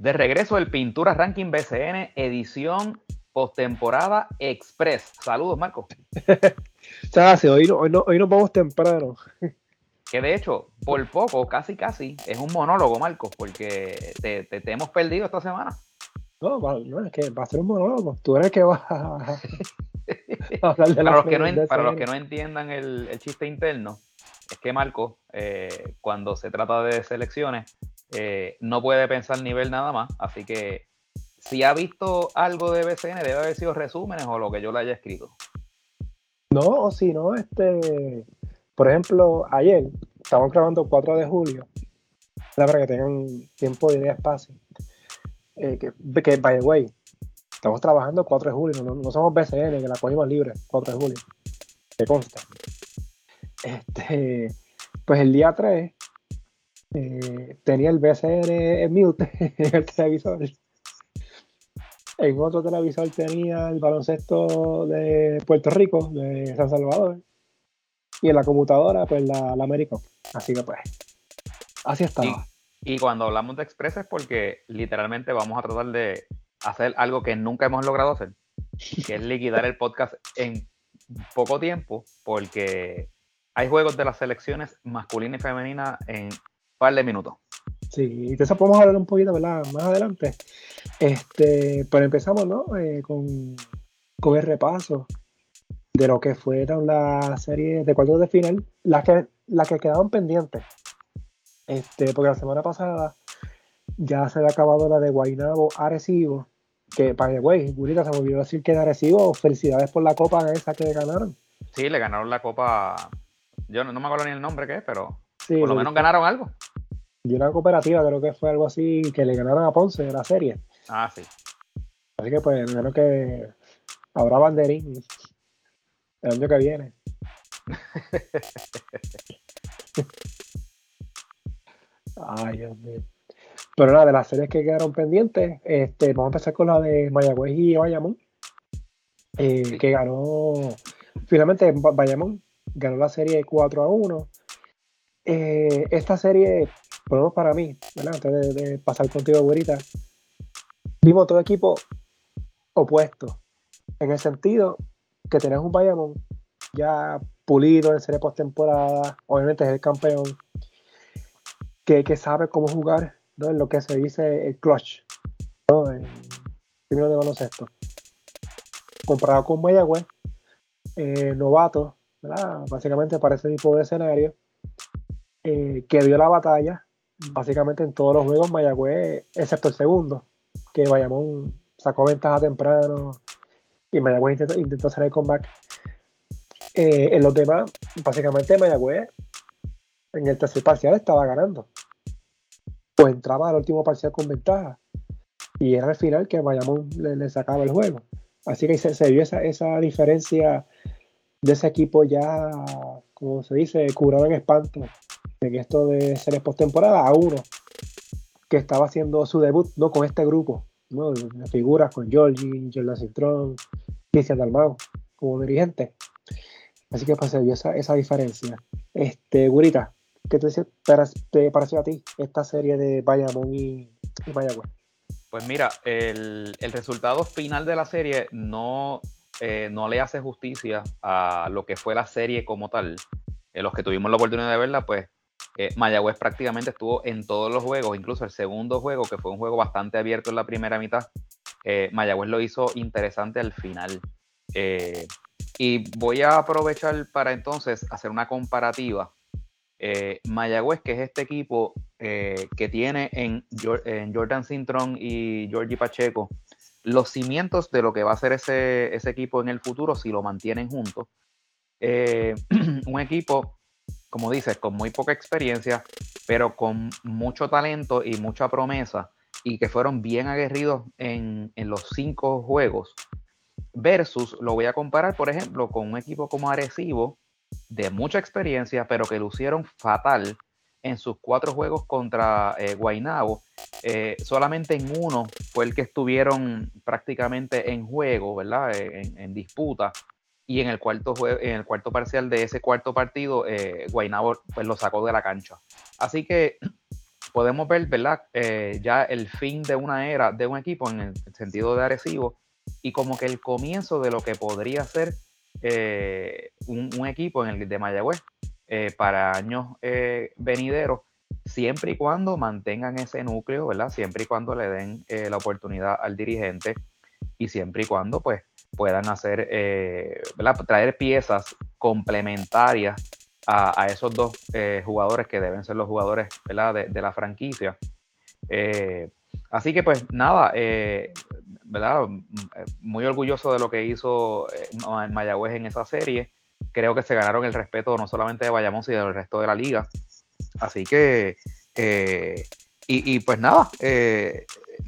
De regreso el Pintura Ranking BCN, edición postemporada express. Saludos, Marco. Gracias, hoy, hoy, no, hoy nos vamos temprano. Que de hecho, por poco, casi casi, es un monólogo, Marco, porque te, te, hemos perdido esta semana. No, no, es que va a ser un monólogo. Tú eres el que vas a, hablar de para, los que no, para los que no entiendan el, el chiste interno, es que Marco, eh, cuando se trata de selecciones, eh, no puede pensar nivel nada más. Así que si ha visto algo de BCN, debe haber sido resúmenes o lo que yo le haya escrito. No, o si no, este, por ejemplo, ayer estamos grabando 4 de julio, para que tengan tiempo de espacio. Eh, que, by the way, estamos trabajando 4 de julio, no, somos BCN, que la cogimos libre, 4 de julio, que consta. Este, pues el día 3 eh, tenía el BCN en mute en el televisor. En otro televisor tenía el baloncesto de Puerto Rico, de San Salvador. Y en la computadora, pues la, la América. Así que pues, así estaba. Y, cuando hablamos de Express es porque literalmente vamos a tratar de hacer algo que nunca hemos logrado hacer, que es liquidar el podcast en poco tiempo, porque hay juegos de las selecciones masculina y femenina en par de minutos. Sí, de eso podemos hablar un poquito ¿verdad? más adelante. Este, pero empezamos ¿no? Eh, con, con, el repaso de lo que fueron las series de cuartos de final, las que, las que quedaban pendientes. Este, porque la semana pasada ya se había acabado la de Guaynabo Arecibo, que para el güey, Gurita se me olvidó decir que era Arecibo, felicidades por la copa esa que ganaron. Sí, le ganaron la copa, yo no, me acuerdo ni el nombre que es, pero por lo menos ganaron algo. Y una cooperativa, creo que fue algo así, que le ganaron a Ponce de la serie. Ah, sí. Así que pues, menos que habrá banderín el año que viene. Ay, Dios mío. Pero nada, de las series que quedaron pendientes, este, vamos a empezar con la de Mayagüez y Bayamón, eh, que ganó, finalmente Bayamón ganó la serie 4 a 1. Eh, esta serie por lo menos para mí, antes de, pasar contigo, güerita, vimos todo equipo opuesto, en el sentido que tenés un Bayamón ya pulido en serie postemporada, obviamente es el campeón, que, sabe cómo jugar en lo que se dice el clutch, ¿no? en primero de baloncesto. Comparado con Mayagüez, eh, novato, básicamente para ese tipo de escenario, eh, que dio la batalla básicamente en todos los juegos Mayagüez, excepto el segundo, que Bayamón sacó ventaja temprano y Mayagüez intentó, hacer el comeback. Eh, en los demás, básicamente Mayagüez en el tercer parcial estaba ganando. Pues entraba al último parcial con ventaja. Y era al final que Bayamón le, sacaba el juego. Así que se, vio esa, esa diferencia de ese equipo ya, como se dice, curado en espanto en esto de series postemporada a uno que estaba haciendo su debut no con este grupo ¿no? de figuras con Georgie, Jordan Cintrón, Cristian Dalmau como dirigente. Así que pues, se vio esa, esa diferencia. Este, Gurita, ¿qué te, te, pareció a ti esta serie de Bayamón y, y Mayagüez? Pues mira, el, el, resultado final de la serie no, eh, no le hace justicia a lo que fue la serie como tal. En los que tuvimos la oportunidad de verla, pues eh, Mayagüez prácticamente estuvo en todos los juegos, incluso el segundo juego, que fue un juego bastante abierto en la primera mitad, eh, Mayagüez lo hizo interesante al final. Eh, y voy a aprovechar para entonces hacer una comparativa. Mayagüez, que es este equipo que tiene en, Jordan Sintron y Georgie Pacheco los cimientos de lo que va a ser ese, ese equipo en el futuro si lo mantienen juntos. un equipo como dices, con muy poca experiencia, pero con mucho talento y mucha promesa, y que fueron bien aguerridos en, los cinco juegos, versus, lo voy a comparar, por ejemplo, con un equipo como Arecibo, de mucha experiencia, pero que lucieron fatal en sus cuatro juegos contra eh, Guaynabo. Eh, solamente en uno fue el que estuvieron prácticamente en juego, ¿verdad? en, en disputa y en el cuarto en el cuarto parcial de ese cuarto partido, eh, Guaynabo pues, lo sacó de la cancha. Así que podemos ver, ¿verdad? Eh, ya el fin de una era de un equipo en el sentido de Arecibo y como que el comienzo de lo que podría ser eh, un, equipo en el de Mayagüez eh, para años venideros, siempre y cuando mantengan ese núcleo, ¿verdad? Siempre y cuando le den la oportunidad al dirigente y siempre y cuando pues puedan hacer, ¿verdad? Traer piezas complementarias a, esos dos eh, jugadores que deben ser los jugadores De, la franquicia. Eh, así que pues nada, eh. Muy orgulloso de lo que hizo en Mayagüez en esa serie. Creo que se ganaron el respeto no solamente de Bayamón, sino del resto de la liga. Así que, y, pues nada,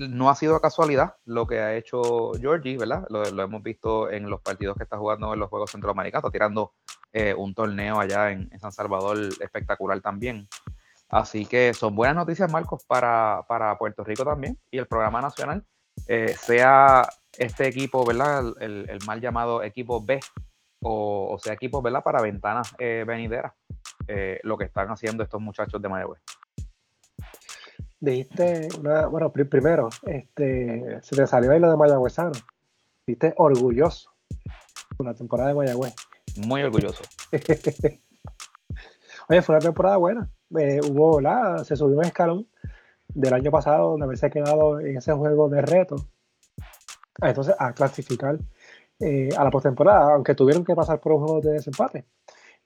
no ha sido casualidad lo que ha hecho Georgie, ¿verdad? Lo, hemos visto en los partidos que está jugando en los Juegos Centroamericanos, tirando eh, un torneo allá en, San Salvador espectacular también. Así que son buenas noticias, Marcos, para, Puerto Rico también y el programa nacional. Eh, sea este equipo, ¿verdad? El, mal llamado equipo B o, sea equipo, ¿verdad? Para ventanas eh, venideras, lo que están haciendo estos muchachos de Mayagüez. Dijiste una, bueno, primero, este, se te salió ahí lo de Mayagüezano. Viste orgulloso con la temporada de Mayagüez. Muy orgulloso. Oye, fue una temporada buena. Eh, hubo, la, se subió un escalón del año pasado donde haberse quedado en ese juego de reto. Ah, entonces, a clasificar eh, a la postemporada, aunque tuvieron que pasar por un juego de desempate.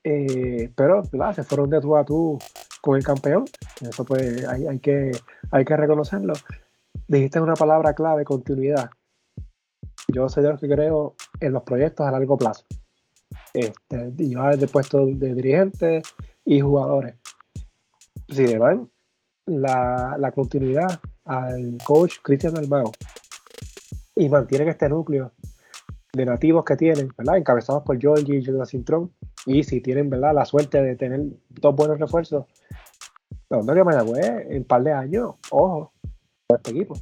Eh, pero se fueron de tú a tú con el campeón. Eso pues hay, hay, que, hay que reconocerlo. Dijiste una palabra clave, continuidad. Yo soy de los que creo en los proyectos a largo plazo este, y va de puesto de dirigentes y jugadores. Si le dan la, la continuidad al coach Cristian Almao y mantienen este núcleo de nativos que tienen, ¿verdad? encabezados por Georgie y Jonathan Cintrón, y si tienen ¿verdad? la suerte de tener dos buenos refuerzos, onda que Mayagüez en un par de años, ojo, este equipo.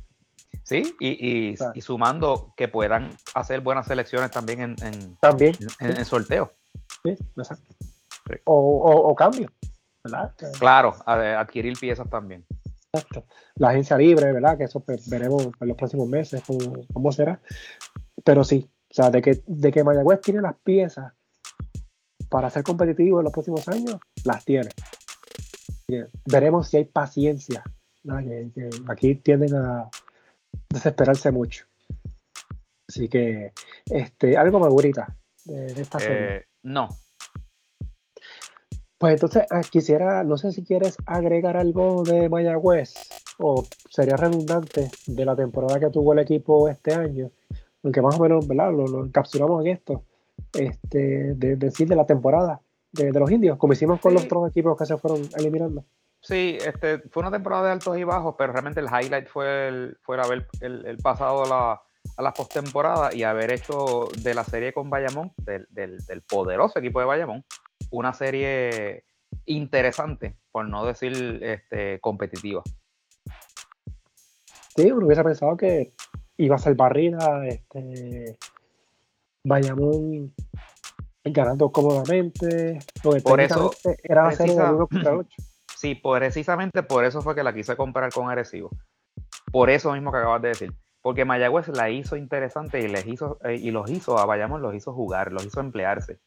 Sí, y, y, sumando que puedan hacer buenas selecciones también en, en también, en, sorteo. Sí, exacto. O, o, cambio, ¿verdad? Claro, adquirir piezas también. Exacto. La agencia libre, ¿verdad? Que eso pues, veremos en los próximos meses cómo, será. Pero sí, o sea, de que, de que Mayagüez tiene las piezas para ser competitivo en los próximos años, las tiene. Veremos si hay paciencia. aquí tienden a, desesperarse mucho. Así que, este, algo más bonita de, esta serie. Eh, no. Pues entonces ah, quisiera, no sé si quieres agregar algo de Mayagüez o sería redundante de la temporada que tuvo el equipo este año, aunque más o menos ¿verdad? Lo, encapsulamos en esto, este, de, decir de la temporada de, los indios, como hicimos con los otros equipos que se fueron eliminando. Sí, este, fue una temporada de altos y bajos, pero realmente el highlight fue el, fue haber el, pasado a la, a la postemporada y haber hecho de la serie con Bayamón, del, del, poderoso equipo de Bayamón, una serie interesante, por no decir este, competitiva. Sí, uno hubiese pensado que iba a ser barrida, este, Bayamón ganando cómodamente, por eso era la serie de 1 contra 8. Sí, precisamente por eso fue que la quise comprar con Arecibo. Por eso mismo que acabas de decir. Porque Mayagüez la hizo interesante y, les hizo, eh, y los hizo, a Bayamón los hizo jugar, los hizo emplearse.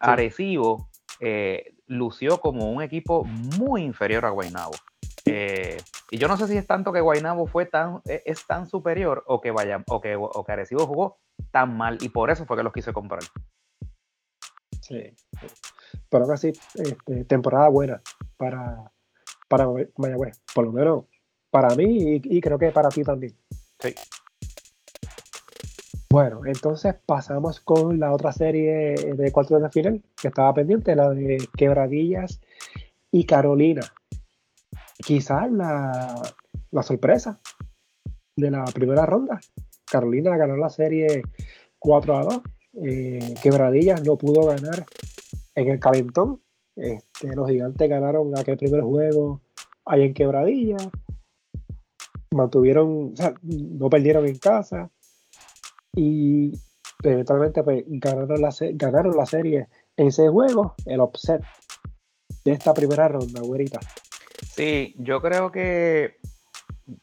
Arecibo eh, lució como un equipo muy inferior a Guaynabo. Eh, y yo no sé si es tanto que Guaynabo fue tan, es tan superior o que, Bayam, o, que, o que Arecibo jugó tan mal y por eso fue que los quise comprar. Sí, pero casi este, temporada buena para, para Mayagüez, por lo menos para mí y, creo que para ti también. Sí. Bueno, entonces pasamos con la otra serie de cuartos de final que estaba pendiente, la de Quebradillas y Carolina. Quizás la, sorpresa de la primera ronda. Carolina ganó la serie 4 a 2. Eh, Quebradillas no pudo ganar en el calentón este, los gigantes ganaron aquel primer juego ahí en Quebradilla. Mantuvieron, o sea, no perdieron en casa. Y eventualmente pues, ganaron, la, ganaron la serie en ese juego, el upset de esta primera ronda, güerita. Sí, yo creo que,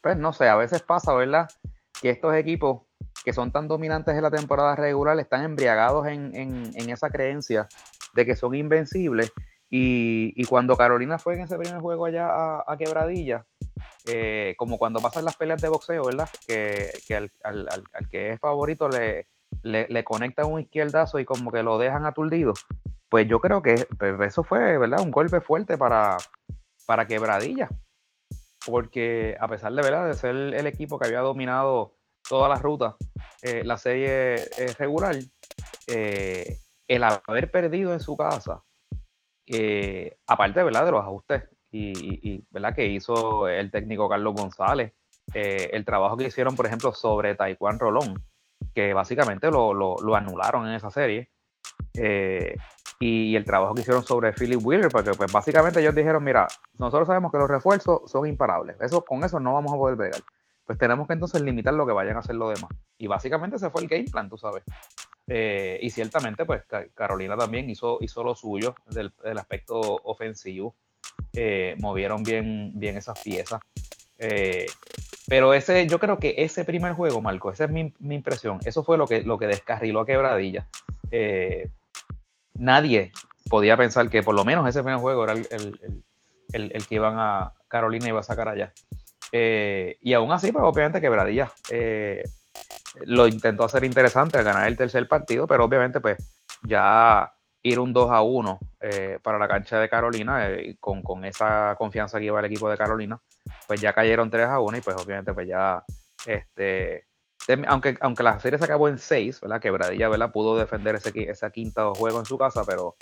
pues no sé, a veces pasa, ¿verdad? Que estos equipos que son tan dominantes en la temporada regular están embriagados en, esa creencia de que son invencibles. Y, cuando Carolina fue en ese primer juego allá a, Quebradilla, eh, como cuando pasan las peleas de boxeo, ¿verdad? Que, al, que es favorito le, le, le, conectan un izquierdazo y como que lo dejan aturdido. Pues yo creo que pues, eso fue, ¿verdad? Un golpe fuerte para, para Quebradilla. Porque a pesar de, ¿verdad? de ser el equipo que había dominado toda la ruta, eh, la serie eh, regular, eh, el haber perdido en su casa, aparte ¿verdad? de los ajustes y, ¿verdad? que hizo el técnico Carlos González, el trabajo que hicieron, por ejemplo, sobre Taekwondo Rolón, que básicamente lo, anularon en esa serie. Y el trabajo que hicieron sobre Philip Wheeler, porque pues básicamente ellos dijeron, mira, nosotros sabemos que los refuerzos son imparables, eso, con eso no vamos a poder pegar pues tenemos que entonces limitar lo que vayan a hacer los demás. Y básicamente ese fue el game plan, tú sabes. Eh, y ciertamente, pues Carolina también hizo, hizo lo suyo del, aspecto ofensivo. Eh, movieron bien, bien esas piezas. Eh, pero ese, yo creo que ese primer juego, Marco, esa es mi, impresión. Eso fue lo que, lo que descarriló a Quebradilla. Nadie podía pensar que por lo menos ese primer juego era el, el que iban a Carolina iba a sacar allá. Eh, y aún así, pues obviamente Quebradilla eh, lo intentó hacer interesante al ganar el tercer partido, pero obviamente pues ya ir un 2 a 1 eh, para la cancha de Carolina, con, con, esa confianza que iba el equipo de Carolina, pues ya cayeron 3 a 1 y pues obviamente pues ya, este, aunque, aunque la serie se acabó en 6, ¿verdad? Quebradilla, ¿verdad? Pudo defender ese, esa quinta juego en su casa, pero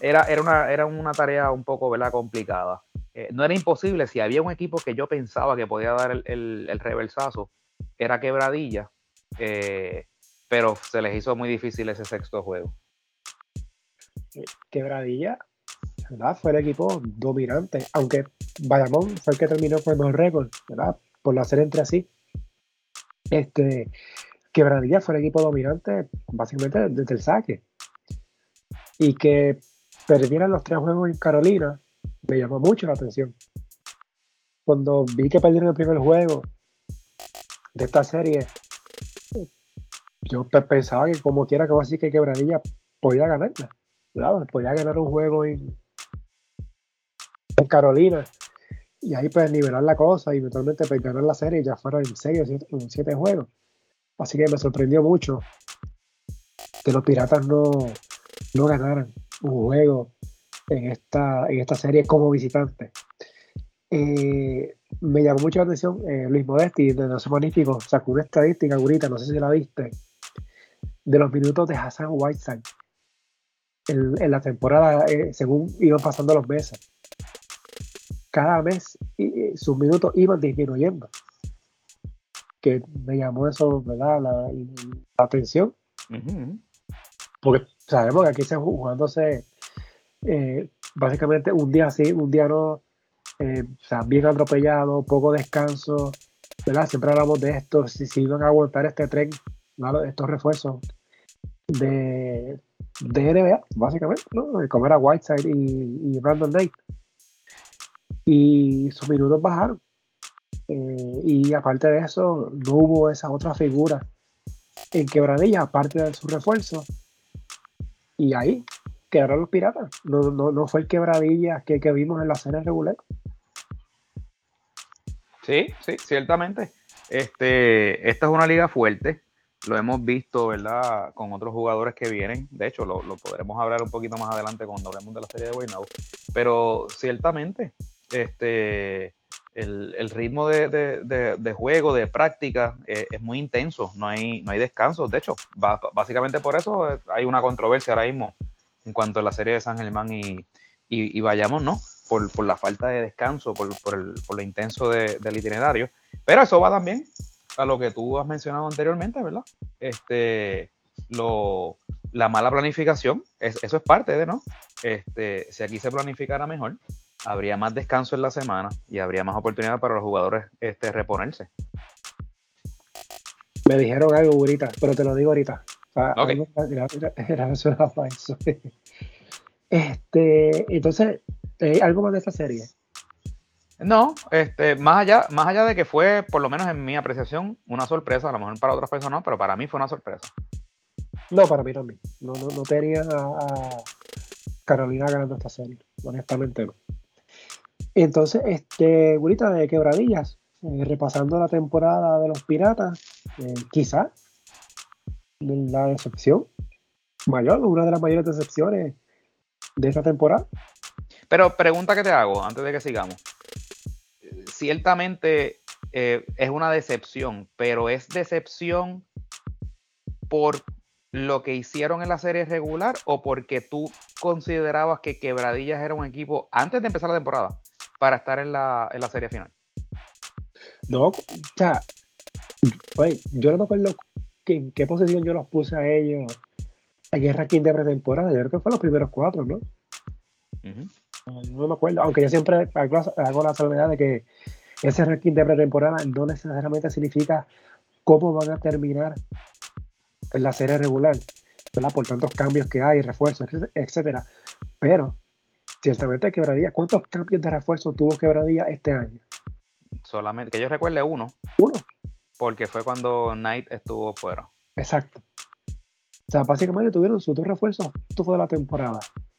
era, era, una, era una tarea un poco, ¿verdad? Complicada. Eh, no era imposible, si había un equipo que yo pensaba que podía dar el, el, reversazo, era Quebradilla, eh, pero se les hizo muy difícil ese sexto juego. Quebradilla, ¿verdad? Fue el equipo dominante, aunque Bayamón fue el que terminó con el récord, ¿verdad? Por la serie entre así. Este, Quebradilla fue el equipo dominante básicamente desde el saque. Y que perdieran los tres juegos en Carolina, me llamó mucho la atención. Cuando vi que perdieron el primer juego de esta serie, yo pensaba que como quiera que va a decir que Quebradilla podía ganarla. Claro, podía ganar un juego en Carolina y ahí pues nivelar la cosa y eventualmente pues, ganar la serie ya fuera en serio en siete juegos. Así que me sorprendió mucho que los piratas no, no ganaran un juego en esta, en esta serie como visitante. Eh, me llamó mucho la atención eh, Luis Modesti de Nación Magnífico sacó una estadística ahorita, no sé si la viste, de los minutos de Hassan Whiteside en, en la temporada eh, según iban pasando los meses. Cada mes sus minutos iban disminuyendo. Que me llamó eso, ¿verdad? La, atención. Porque sabemos que aquí se jugándose eh, básicamente un día sí, un día no, eh, o sea, bien atropellado, poco descanso, ¿verdad? Siempre hablamos de esto, si, si iban a aguantar este tren, estos refuerzos de, de NBA, básicamente, ¿no? De comer a Whiteside y, y Brandon Knight. Y sus minutos bajaron. Eh, y aparte de eso, no hubo esa otra figura en quebradilla, aparte de su refuerzo. Y ahí quedaron los piratas. No, no, no fue el quebradilla que, que vimos en la serie regular. Sí, sí, ciertamente. Este, esta es una liga fuerte. Lo hemos visto, ¿verdad? Con otros jugadores que vienen. De hecho, lo, lo podremos hablar un poquito más adelante cuando hablemos de la serie de Guaynabo. Pero ciertamente, este, el, ritmo de, juego, de práctica, eh, es muy intenso. No hay, no hay descanso. De hecho, básicamente por eso eh, hay una controversia ahora mismo en cuanto a la serie de San Germán y, y, vayamos, ¿no? Por, por, la falta de descanso, por, por, el, por lo intenso del itinerario. Pero eso va también a lo que tú has mencionado anteriormente, ¿verdad? Este, lo, la mala planificación, eso es parte de, ¿no? Este, si aquí se planificara mejor, habría más descanso en la semana y habría más oportunidad para los jugadores este, reponerse. Me dijeron algo ahorita, pero te lo digo ahorita. Este, entonces, algo más de esta serie. No, este, más allá, más allá de que fue, por lo menos en mi apreciación, una sorpresa, a lo mejor para otras personas no, pero para mí fue una sorpresa. No, para mí también. No, no, no tenía a, Carolina ganando esta serie, honestamente no. Entonces, este, Gurita de Quebradillas, eh, repasando la temporada de los Piratas, eh, quizá la decepción mayor, una de las mayores decepciones de esta temporada. Pero pregunta que te hago antes de que sigamos. Ciertamente eh, es una decepción, pero es decepción por lo que hicieron en la serie regular o porque tú considerabas que Quebradillas era un equipo antes de empezar la temporada para estar en la, serie final? No, o sea, yo no me acuerdo en qué posición yo los puse a ellos en el ranking de pretemporada. Yo creo que fue los primeros cuatro, ¿no? No me acuerdo, aunque yo siempre hago, la salvedad de que ese ranking de pretemporada no necesariamente significa cómo van a terminar en la serie regular, ¿verdad? Por tantos cambios que hay, refuerzos, etcétera. Pero, ciertamente Quebradilla, ¿cuántos cambios de refuerzo tuvo Quebradilla este año? Solamente, que yo recuerde uno. Uno. Porque fue cuando Knight estuvo fuera. Exacto. O sea, básicamente tuvieron sus dos refuerzos toda la temporada.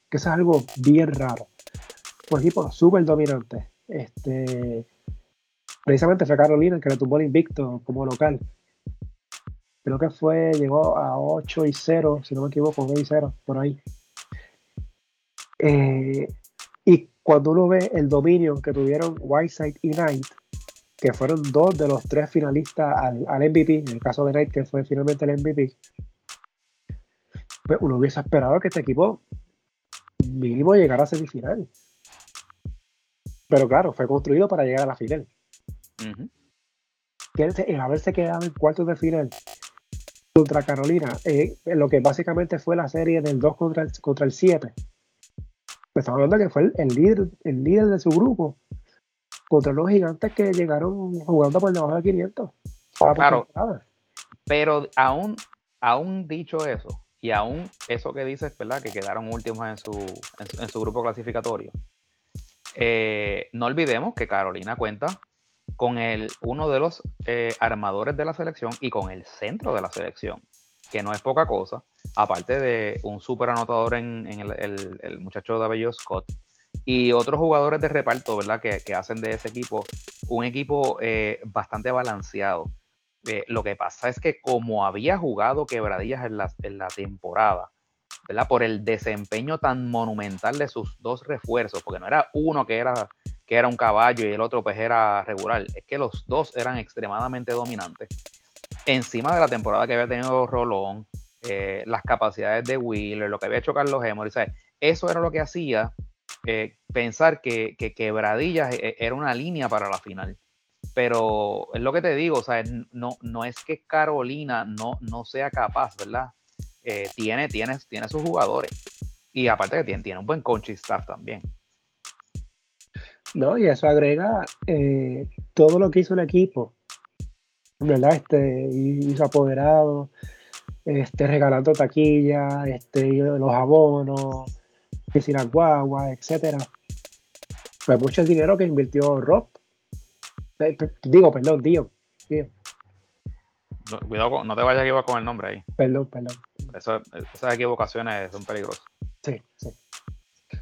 Que eso es algo bien raro. Un equipo súper dominante. Este, precisamente fue Carolina el que le tumbó el invicto como local creo que fue, llegó a 8 y 0, si no me equivoco, 9 y 0, por ahí. Eh, y cuando uno ve el dominio que tuvieron Whiteside y Knight, que fueron dos de los tres finalistas al, MVP, en el caso de Knight, que fue finalmente el MVP, pues uno hubiese esperado que este equipo mínimo llegara a semifinal. Pero claro, fue construido para llegar a la final. El haberse quedado en cuartos de final contra Carolina, eh, lo que básicamente fue la serie del 2 contra el, contra el 7. Estamos hablando que fue el, líder, el líder de su grupo contra los gigantes que llegaron jugando por debajo de 500. Claro, pero aún, aún dicho eso, y aún eso que dices, ¿verdad? Que quedaron últimos en su, en su, grupo clasificatorio. Eh, no olvidemos que Carolina cuenta con el, uno de los eh, armadores de la selección y con el centro de la selección, que no es poca cosa, aparte de un súper anotador en, el, muchacho de Scott y otros jugadores de reparto, ¿verdad? Que, hacen de ese equipo un equipo eh, bastante balanceado. Eh, lo que pasa es que como había jugado quebradillas en la, en la temporada, ¿verdad? Por el desempeño tan monumental de sus dos refuerzos, porque no era uno que era que era un caballo y el otro pues era regular. Es que los dos eran extremadamente dominantes. Encima de la temporada que había tenido Rolón, eh, las capacidades de Wheeler, lo que había hecho Carlos Emory, eso era lo que hacía eh, pensar que, que Quebradillas eh, era una línea para la final. Pero es lo que te digo, no, no es que Carolina no, no sea capaz, ¿verdad? tiene, tiene, tiene sus jugadores. Y aparte que tiene, tiene un buen coaching staff también. ¿no? Y eso agrega todo lo que hizo el equipo, ¿verdad? Este, hizo apoderado, este, regalando taquilla, este, los abonos, las guaguas, etcétera. Fue mucho el dinero que invirtió Rob. Eh, digo, perdón, Dio. cuidado, no te vayas a equivocar con el nombre ahí. Perdón, perdón. esas equivocaciones son peligrosas. Sí, sí.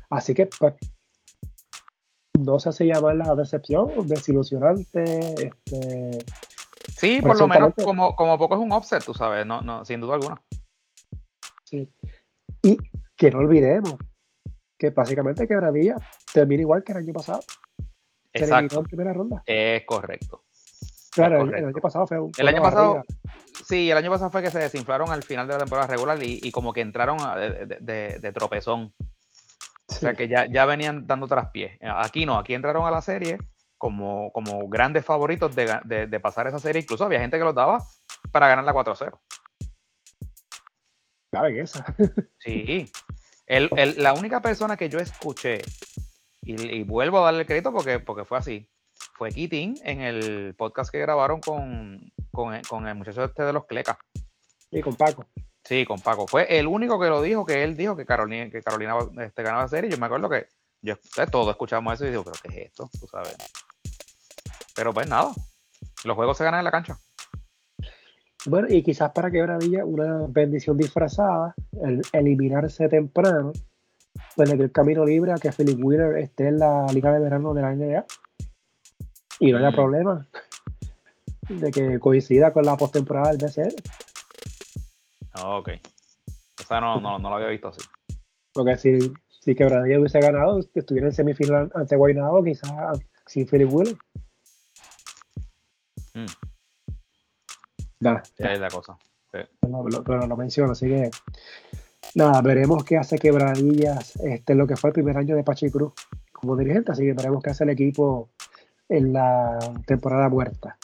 Así que, pues, no sé si llamar la decepción, desilusionante, este, Sí, por lo menos como, como poco es un offset, tú sabes, no, no, sin duda alguna. Sí. Y que no olvidemos que básicamente Quebradilla termina igual que el año pasado. Exacto. en primera ronda. Es correcto. Claro, El, año pasado fue un El año pasado, sí, el año pasado fue que se desinflaron al final de la temporada regular y, como que entraron de tropezón. O sea que ya, ya venían dando traspiés. Aquí no, aquí entraron a la serie como, como grandes favoritos de, pasar esa serie. Incluso había gente que los daba para ganar la 4-0. La esa. sí. la única persona que yo escuché, y, vuelvo a darle el crédito porque, porque fue así, fue Keating en el podcast que grabaron con, con, el muchacho este de los Clecas. Y con Paco. Sí, con Paco. Fue el único que lo dijo, que él dijo que Carolina, que Carolina este, ganaba la serie. Yo me acuerdo que Yo todos escuchamos eso y digo, pero ¿qué es esto? Tú sabes. Pero pues nada, los juegos se ganan en la cancha. Bueno, y quizás para Quebradilla una bendición disfrazada, el eliminarse temprano, pues le dio el camino libre a que Philip Wheeler esté en la Liga de Verano de la NBA. Y no haya mm. problema de que coincida con la postemporada del BCL. Ah, ok. O sea, no, no, no, lo había visto así. Porque si, si Quebradilla hubiese ganado, estuviera en semifinal ante Guaynabo, quizás sin Philip Wheeler. Mm. Nada. es la cosa. Pero, lo menciono, así que nada, veremos qué hace Quebradillas este, lo que fue el primer año de Pachi Cruz como dirigente, así que veremos qué hace el equipo en la temporada muerta.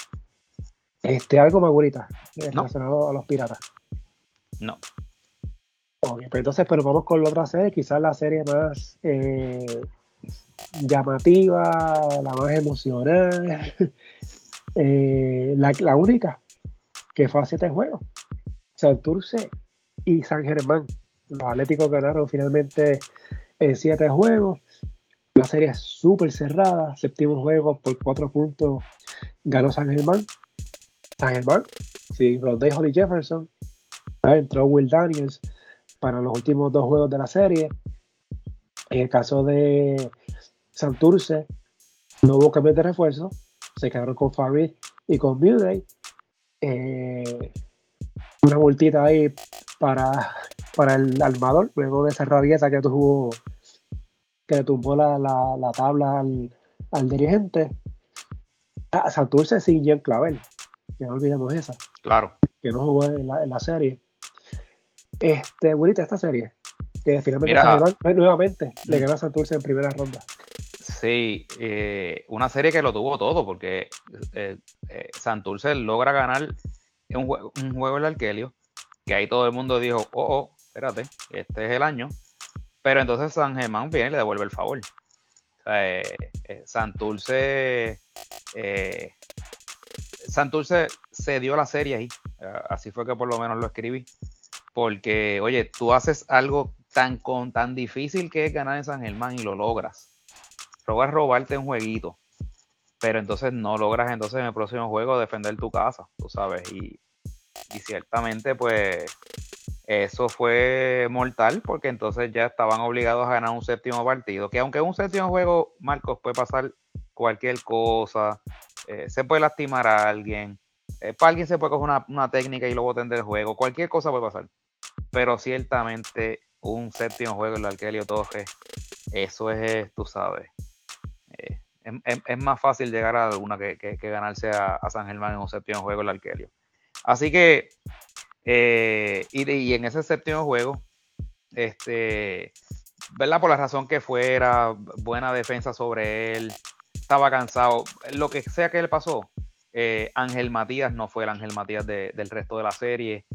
Este, algo más bonita relacionado a los piratas. No. Ok, pues entonces, pero vamos con la otra serie, quizás la serie más eh, llamativa, la más emocional, eh, la, única que fue a siete juegos. Santurce y San Germán. Los Atléticos ganaron finalmente en siete juegos. La serie súper cerrada. Séptimo juego por cuatro puntos ganó San Germán. San Germán, sí, de Holly Jefferson. Entró Will Daniels para los últimos dos juegos de la serie. En el caso de Santurce, no hubo cambio de refuerzo. Se quedaron con Farid y con Murray. Eh, una multita ahí para, para el armador, luego de esa rabieta que tuvo, que le tumbó la, la, tabla al, al, dirigente. A ah, Santurce sin Jean Clavel, que no olvidemos esa. Claro. Que no jugó en la, en la serie. Este, bonita esta serie. Que finalmente nuevamente le ganó a Santurce en primera ronda. Sí, eh, una serie que lo tuvo todo, porque eh, eh, Santurce logra ganar un juego, un juego el Arkelio, que ahí todo el mundo dijo, oh, oh, espérate, este es el año. Pero entonces San Germán viene y le devuelve el favor. Santurce, Santurce se dio la serie ahí. Así fue que por lo menos lo escribí. Porque, oye, tú haces algo tan, con, tan difícil que es ganar en San Germán y lo logras logras robarte un jueguito, pero entonces no logras entonces en el próximo juego defender tu casa, tú sabes, y, ciertamente pues eso fue mortal porque entonces ya estaban obligados a ganar un séptimo partido, que aunque un séptimo juego, Marcos, puede pasar cualquier cosa, eh, se puede lastimar a alguien, eh, para alguien se puede coger una, una técnica y luego tender el juego, cualquier cosa puede pasar, pero ciertamente un séptimo juego en el Arkelio Torres, eso es, tú sabes, es, más fácil llegar a alguna que, ganarse a, San Germán en un séptimo juego el Arquelio. Así que, eh, y, en ese séptimo juego, este, ¿verdad? Por la razón que fuera, buena defensa sobre él, estaba cansado, lo que sea que le pasó, eh, Ángel Matías no fue el Ángel Matías del resto de la serie.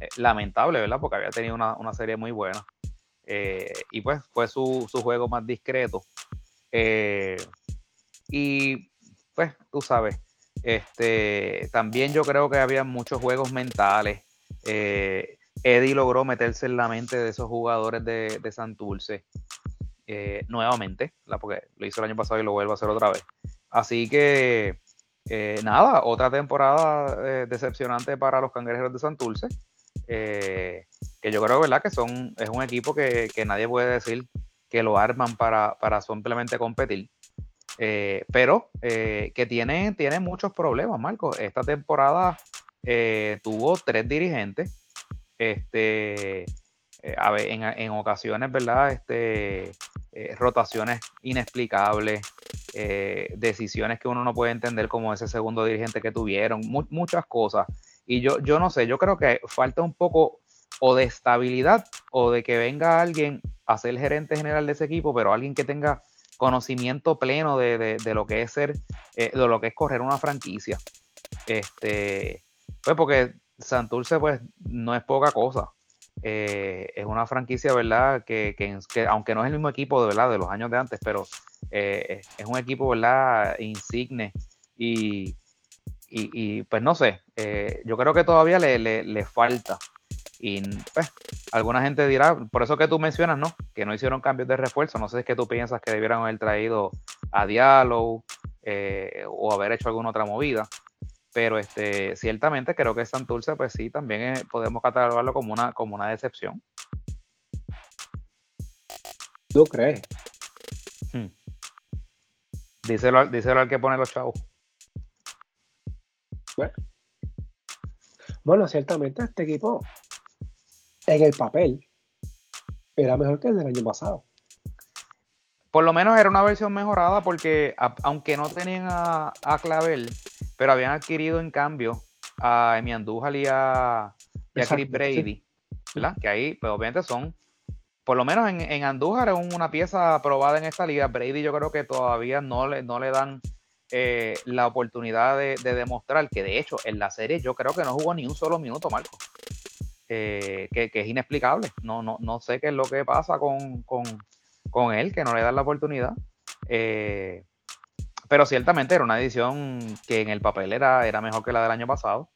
Eh, lamentable, ¿verdad? Porque había tenido una, serie muy buena. y pues fue su, su, juego más discreto. Y pues tú sabes, este, también yo creo que había muchos juegos mentales. Eh, Eddie logró meterse en la mente de esos jugadores de, de Santurce eh, nuevamente, porque lo hizo el año pasado y lo vuelvo a hacer otra vez. Así que eh, nada, otra temporada decepcionante para los cangrejeros de Santurce. que yo creo ¿verdad? que son, es un equipo que, nadie puede decir que lo arman para, para simplemente competir. Eh, pero eh, que tiene, tiene muchos problemas, Marco. Esta temporada eh, tuvo tres dirigentes. Este, a ver, en, ocasiones, ¿verdad? Este, rotaciones inexplicables, decisiones que uno no puede entender como ese segundo dirigente que tuvieron, muchas cosas. Y yo, yo no sé, yo creo que falta un poco o de estabilidad o de que venga alguien a ser gerente general de ese equipo, pero alguien que tenga conocimiento pleno de, lo que es ser, eh, de lo que es correr una franquicia. Este, pues porque Santurce pues no es poca cosa. Eh, es una franquicia, ¿verdad? Que, aunque no es el mismo equipo de verdad de los años de antes, pero eh, es un equipo, ¿verdad? Insigne y, y, pues no sé, yo creo que todavía le, falta. Y pues, alguna gente dirá, por eso que tú mencionas, ¿no? Que no hicieron cambios de refuerzo. No sé si es que tú piensas que debieran haber traído a Diallo eh, o haber hecho alguna otra movida. Pero este, ciertamente creo que Santurce, pues sí, también podemos catalogarlo como una, como una decepción. ¿Tú crees? Hmm. Díselo, al que pone los chavos. Bueno. bueno, ciertamente este equipo en el papel era mejor que el del año pasado. Por lo menos era una versión mejorada porque aunque no tenían a, Clavel, pero habían adquirido en cambio a Emi Andújar y a, Chris Brady, ¿verdad? Que ahí, pues obviamente son, por lo menos en, Andújar es una pieza aprobada en esta liga. Brady yo creo que todavía no le, no le dan eh, la oportunidad de, demostrar que de hecho en la serie yo creo que no jugó ni un solo minuto, Marco. Eh, que, es inexplicable. No, no, no sé qué es lo que pasa con, él, que no le dan la oportunidad. Eh, pero ciertamente era una edición que en el papel era, era mejor que la del año pasado.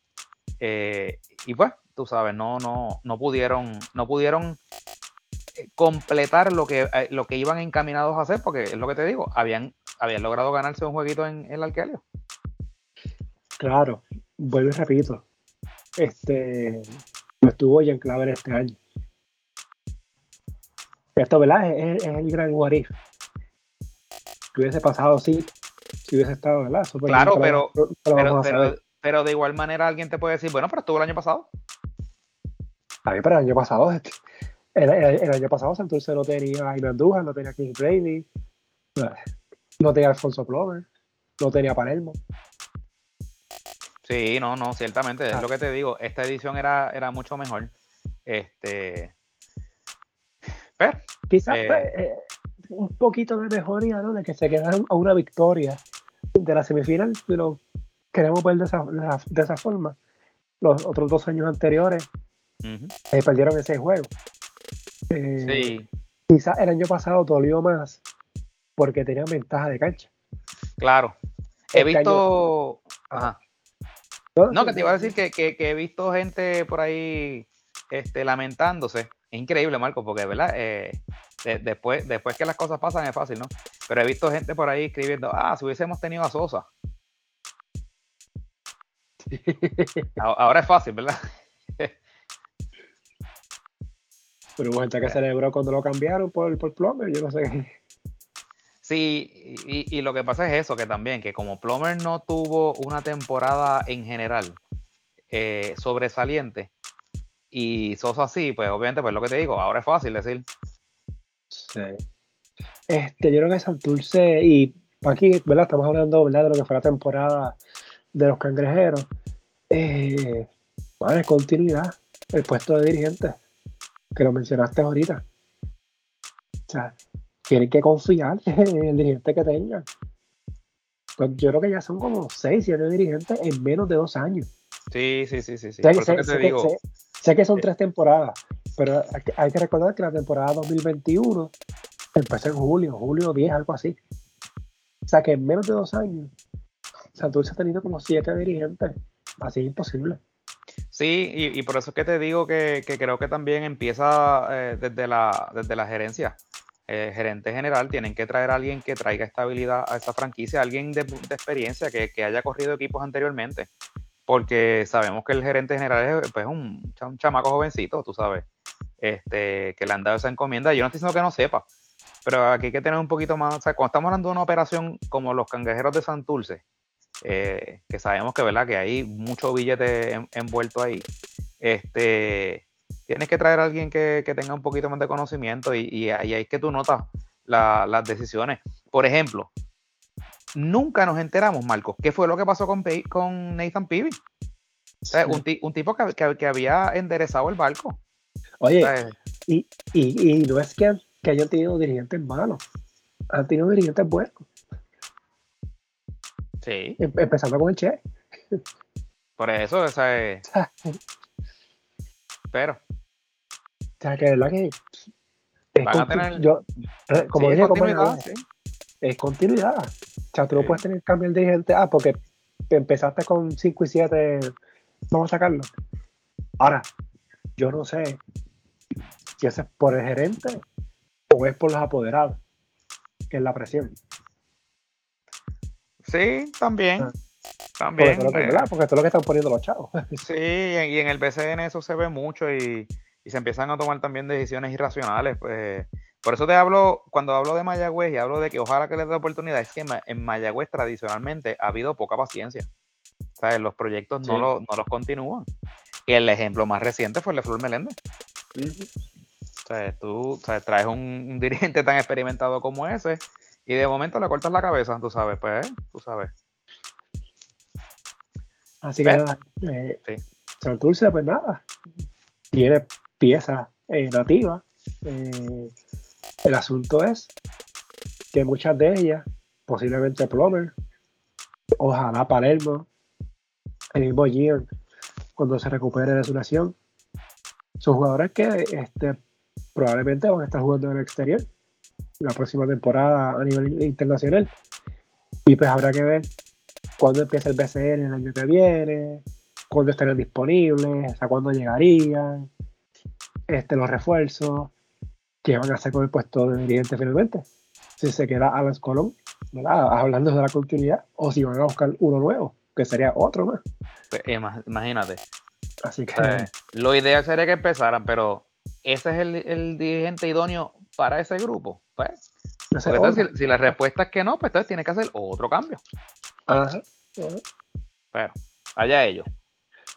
Eh, y pues, tú sabes, no, no, no pudieron, no pudieron completar lo que, lo que iban encaminados a hacer, porque es lo que te digo, habían, habían logrado ganarse un jueguito en, el Alquelio. Claro, vuelvo y repito. Este, estuvo en Claver este año. Esto, ¿verdad? Es, el gran what if. Que hubiese pasado, sí, si hubiese estado, ¿verdad? claro, pero, pero, de igual manera alguien te puede decir, bueno, pero estuvo el año pasado. A mí, pero el año pasado, el, año pasado Santurce no tenía a Andújar, no tenía King Brady, no tenía Alfonso Plover, no tenía Palermo. Sí, no, no, ciertamente, es lo que te digo. Esta edición era, era mucho mejor. Este. Pero, Quizás eh, pues, eh, un poquito de mejoría, ¿no? De que se quedaron a una victoria de la semifinal, pero queremos ver de esa, de esa forma. Los otros dos años anteriores eh, perdieron ese juego. sí. Quizás el año pasado dolió más porque tenían ventaja de cancha. Claro. He este visto. Ajá. No, que te iba a decir que, he visto gente por ahí este, lamentándose. Es increíble, Marco, porque verdad, eh, después, después que las cosas pasan es fácil, ¿no? Pero he visto gente por ahí escribiendo, ah, si hubiésemos tenido a Sosa. Ahora es fácil, ¿verdad? Pero hubo gente que celebró cuando lo cambiaron por, por Plomer, yo no sé. Sí, y, lo que pasa es eso, que también, que como Plomer no tuvo una temporada en general eh, sobresaliente, y Sosa sí, pues obviamente, pues lo que te digo, ahora es fácil decir. Sí. Este, yo creo que Santurce, y aquí, ¿verdad? Estamos hablando, ¿verdad? De lo que fue la temporada de los cangrejeros. Eh, continuidad, el puesto de dirigente, que lo mencionaste ahorita. O sea, tienen que confiar en el dirigente que tengan. Pues yo creo que ya son como 6, 7 dirigentes en menos de dos años. Sí, sí, sí, sí. Sé, que, son tres temporadas, pero hay que recordar que la temporada 2021 empezó en julio, julio 10, algo así. O sea que en menos de dos años, Santurce ha tenido como siete dirigentes. Así es imposible. Sí, y, por eso es que te digo que, creo que también empieza eh, desde, la, desde la gerencia. Eh, gerente general, tienen que traer a alguien que traiga estabilidad a esta franquicia, alguien de, experiencia que, haya corrido equipos anteriormente, porque sabemos que el gerente general es pues, un, chamaco jovencito, tú sabes, este, que le han dado esa encomienda. Yo no estoy diciendo que no sepa, pero aquí hay que tener un poquito más, o sea, cuando estamos hablando de una operación como los cangrejeros de Santurce, eh, que sabemos que, ¿verdad? que hay mucho billete envuelto ahí, este tienes que traer a alguien que, tenga un poquito más de conocimiento y, ahí es que tú notas las decisiones. Por ejemplo, nunca nos enteramos, Marcos, qué fue lo que pasó con, con Nathan Peavy. un, tipo que, había enderezado el barco. Oye, y, no es que, que hayan tenido dirigentes malos, han tenido dirigentes buenos. Sí. Em, empezando con el Che. Por eso, o sea, pero. O sea, que es verdad que. Van a tener. Yo, eh, como dije, continuidad, es continuidad. O sea, tú no puedes tener cambio de dirigente. Ah, porque empezaste con 5 y 7. Vamos a sacarlo. Ahora, yo no sé si eso es por el gerente o es por los apoderados, que es la presión. Sí, también. Ah. También. Porque, eh, porque esto es lo que están poniendo los chavos. sí, y en el BCN eso se ve mucho y, se empiezan a tomar también decisiones irracionales. Pues, por eso te hablo, cuando hablo de Mayagüez y hablo de que ojalá que les dé oportunidad, es que en Mayagüez tradicionalmente ha habido poca paciencia. O los proyectos no, no los continúan. Y el ejemplo más reciente fue el de Flor Meléndez. O sea, tú traes un, dirigente tan experimentado como ese y de momento le cortas la cabeza, tú sabes, pues, tú sabes. Así que nada, eh, Santurce, pues nada, tiene piezas eh, nativas. El asunto es que muchas de ellas, posiblemente Plomer, ojalá Palermo, el mismo Gian, cuando se recupere de su lesión, son jugadores que este, probablemente van a estar jugando en el exterior la próxima temporada a nivel internacional. Y pues habrá que ver cuándo empieza el BCN el año que viene, cuándo estarían disponibles, hasta cuándo llegarían, este, los refuerzos, qué van a hacer con el puesto de dirigente finalmente. Si se queda Alex Colón, hablando de la continuidad, o si van a buscar uno nuevo, que sería otro más. Pues, imagínate. Así que. lo ideal sería que empezaran, pero ese es el, dirigente idóneo para ese grupo. Pues, si, la respuesta es que no, pues entonces tiene que hacer otro cambio. Ajá. Pero, allá ellos.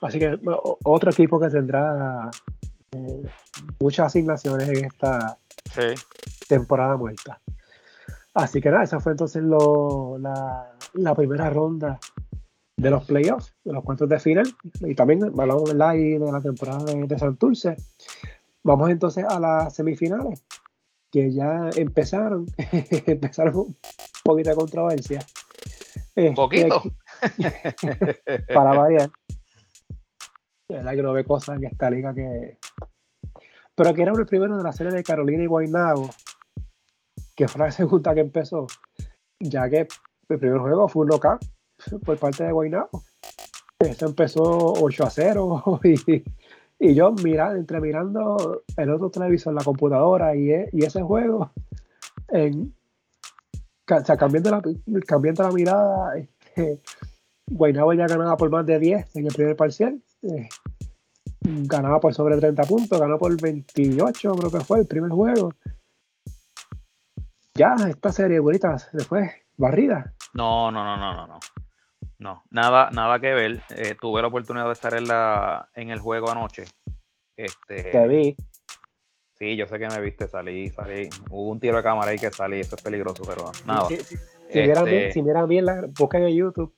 Así que otro equipo que tendrá eh, muchas asignaciones en esta temporada muerta. Así que nada, esa fue entonces la, la, primera ronda de los playoffs, de los cuartos de final, y también hablamos de la temporada de, de Santurce. Vamos entonces a las semifinales, que ya empezaron, empezaron un poquito de controversia. Un este, poquito. para variar. La verdad que no ve cosas en esta liga que. Pero que era el primero de la serie de Carolina y Guaynabo, que fue la segunda que empezó, ya que el primer juego fue un local por parte de Guaynabo. Esto empezó 8 a 0 y, yo mira, entre mirando el otro televisor, la computadora y, e, ese juego, en, cambiando la, mirada, Guaynabo ya ganaba por más de 10 en el primer parcial. Eh, ganaba por sobre 30 puntos, ganó por 28, creo que fue el primer juego. Ya, esta serie, bonita, después, barrida. No, no, no, no, no, no. No, nada, nada que ver. Eh, tuve la oportunidad de estar en la, en el juego anoche. Este, Te vi. Sí, yo sé que me viste, salí, salí. Hubo un tiro de cámara ahí que salí, eso es peligroso, pero nada. Si, miran bien, este si miran bien, la, busquen en YouTube.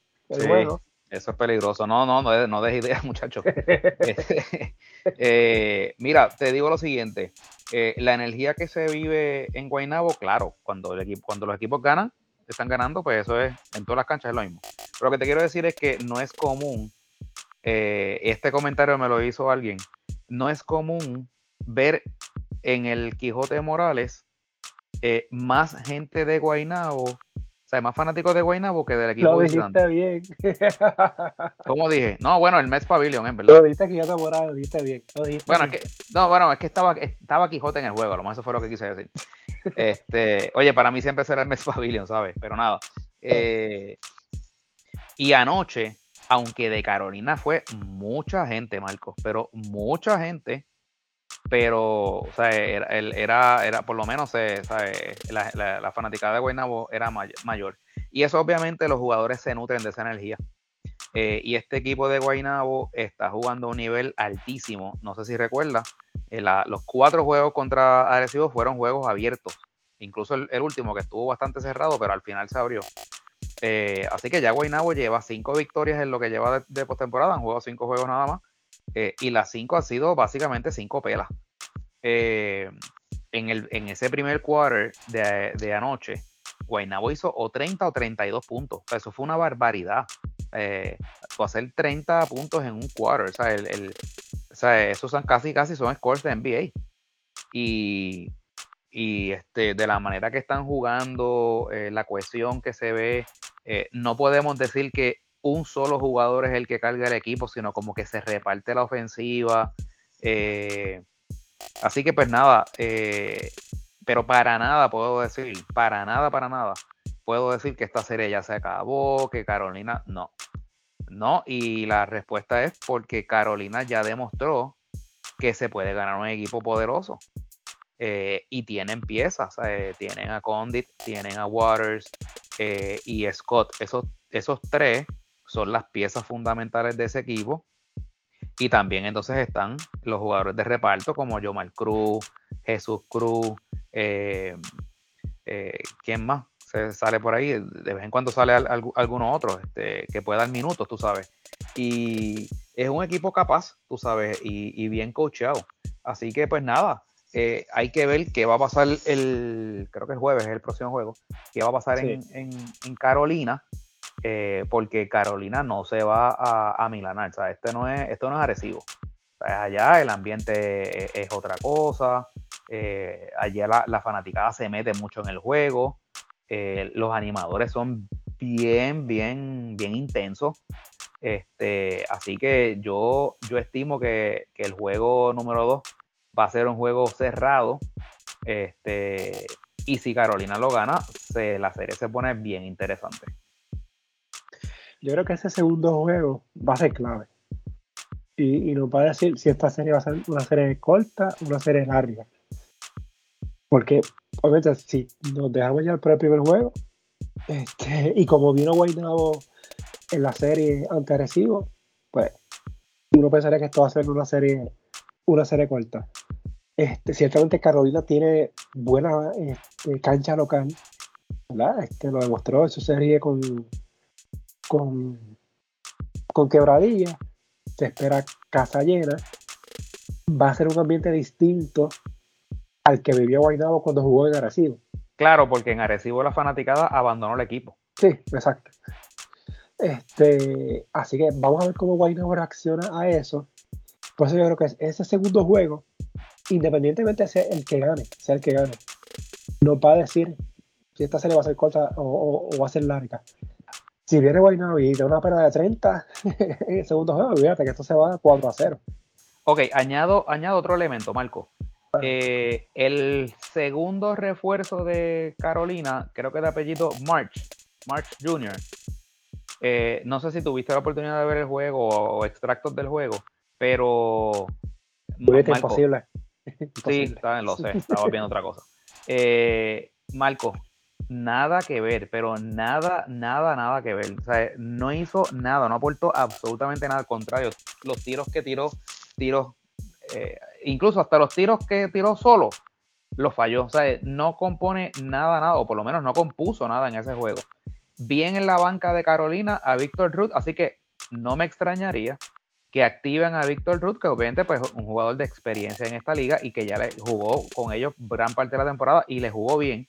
Eso es peligroso. No, no, no, no des ideas, muchachos. Eh, mira, te digo lo siguiente. Eh, la energía que se vive en Guaynabo, claro, cuando, el equipo, cuando los equipos ganan, están ganando, pues eso es, en todas las canchas es lo mismo. Pero lo que te quiero decir es que no es común, eh, este comentario me lo hizo alguien, no es común ver en el Quijote Morales más gente de Guaynabo, o sea, más fanáticos de Guaynabo que del equipo Lo dijiste bien. ¿Cómo dije? No, bueno, el Mets Pavilion, en verdad. Lo dijiste Quijote Morales, lo dijiste bien. bueno, Es que, no, bueno, es que estaba, estaba Quijote en el juego, lo más eso fue lo que quise decir. Este, oye, para mí siempre será el Mets Pavilion, ¿sabes? Pero nada. Eh, y anoche, aunque de Carolina fue mucha gente, Marcos, pero mucha gente, pero, o sea, era, era, por lo menos, La, la, fanaticada de Guaynabo era mayor. Y eso obviamente los jugadores se nutren de esa energía. Eh, y este equipo de Guaynabo está jugando a un nivel altísimo. No sé si recuerda, eh, los cuatro juegos contra Arecibo fueron juegos abiertos. Incluso el, último que estuvo bastante cerrado, pero al final se abrió. Eh, así que ya Guaynabo lleva cinco victorias en lo que lleva de, postemporada, han jugado cinco juegos nada más, eh, y las cinco han sido básicamente cinco pelas. Eh, en, el, en ese primer quarter de, de anoche, Guaynabo hizo o 30 o 32 puntos. eso fue una barbaridad. Eh, hacer 30 puntos en un quarter. O sea, o sea, esos son casi, casi son scores de NBA. Y, y este, de la manera que están jugando, eh, la cohesión que se ve, eh, no podemos decir que un solo jugador es el que carga el equipo, sino como que se reparte la ofensiva. Eh, así que pues nada, eh, pero para nada puedo decir, para nada, para nada, puedo decir que esta serie ya se acabó, que Carolina, no. No, y la respuesta es porque Carolina ya demostró que se puede ganar un equipo poderoso. Eh, y tienen piezas, tienen a Condit, tienen a Waters y Scott. Esos, esos tres son las piezas fundamentales de ese equipo. Y también entonces están los jugadores de reparto como Yomar Cruz, Jesús Cruz, eh, eh, ¿quién más? Se sale por ahí, de vez en cuando sale alguno otro este, que pueda dar minutos, tú sabes. Y es un equipo capaz, tú sabes, y, bien coachado. Así que pues nada, eh, hay que ver qué va a pasar el, creo que el jueves es el próximo juego, qué va a pasar en, en, Carolina, eh, porque Carolina no se va a, a milanar, Este no es, esto no es agresivo. allá el ambiente es, otra cosa, eh, allá la, fanaticada se mete mucho en el juego, eh, los animadores son bien, bien, bien intensos. Este, así que yo, yo estimo que, que el juego número 2 va a ser un juego cerrado. Este, y si Carolina lo gana, se, la serie se pone bien interesante. Yo creo que ese segundo juego va a ser clave. Y, y nos va a decir si esta serie va a ser una serie corta o una serie larga. Porque, obviamente, si nos dejamos ya por el primer juego, este, y como vino Guaynabo en la serie ante Recibo, pues uno pensaría que esto va a ser una serie, una serie corta. Este, ciertamente Carolina tiene buena este, cancha local, ¿verdad? Lo demostró en su serie con, con, con Quebradilla, se espera casa llena, va a ser un ambiente distinto al que vivió Guaynabo cuando jugó en Arecibo. Claro, porque en Arecibo la fanaticada abandonó el equipo. Sí, exacto. Este, así que vamos a ver cómo Guaynabo reacciona a eso. Por eso yo creo que ese segundo juego, independientemente sea el que gane, sea el que gane, nos va a decir si esta serie va a ser corta o va a ser larga si viene Guaynabo y da una pena de 30 en el segundo juego, fíjate que esto se va 4 a 0. Ok, añado, añado otro elemento, Marco. Eh, el segundo refuerzo de Carolina, creo que de apellido March, March Jr. Eh, no sé si tuviste la oportunidad de ver el juego o, extractos del juego, pero. Marco, imposible. Sí, lo sé, estaba viendo otra cosa. Eh, Marco, nada que ver, pero nada, nada, nada que ver. O sea, no hizo nada, no aportó absolutamente nada. Al contrario, los tiros que tiró, tiros, eh, incluso hasta los tiros que tiró solo, los falló. O sea, no compone nada, nada, o por lo menos no compuso nada en ese juego. Bien en la banca de Carolina a Víctor Ruth, así que no me extrañaría que activen a Víctor Ruth, que obviamente pues un jugador de experiencia en esta liga y que ya le jugó con ellos gran parte de la temporada y le jugó bien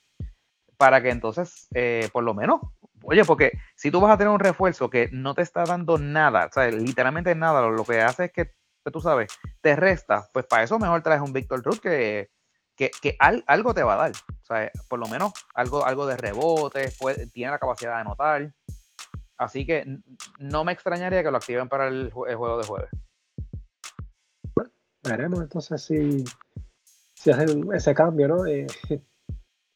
para que entonces, eh, por lo menos, oye, porque si tú vas a tener un refuerzo que no te está dando nada, o sea, literalmente nada, lo, que hace es que, tú sabes, te resta, pues para eso mejor traes un Víctor Cruz que, que, algo te va a dar, o sea, por lo menos algo, algo de rebote, tiene la capacidad de anotar. Así que no me extrañaría que lo activen para el, juego de jueves. Veremos entonces si, si hacen ese cambio, ¿no? Eh,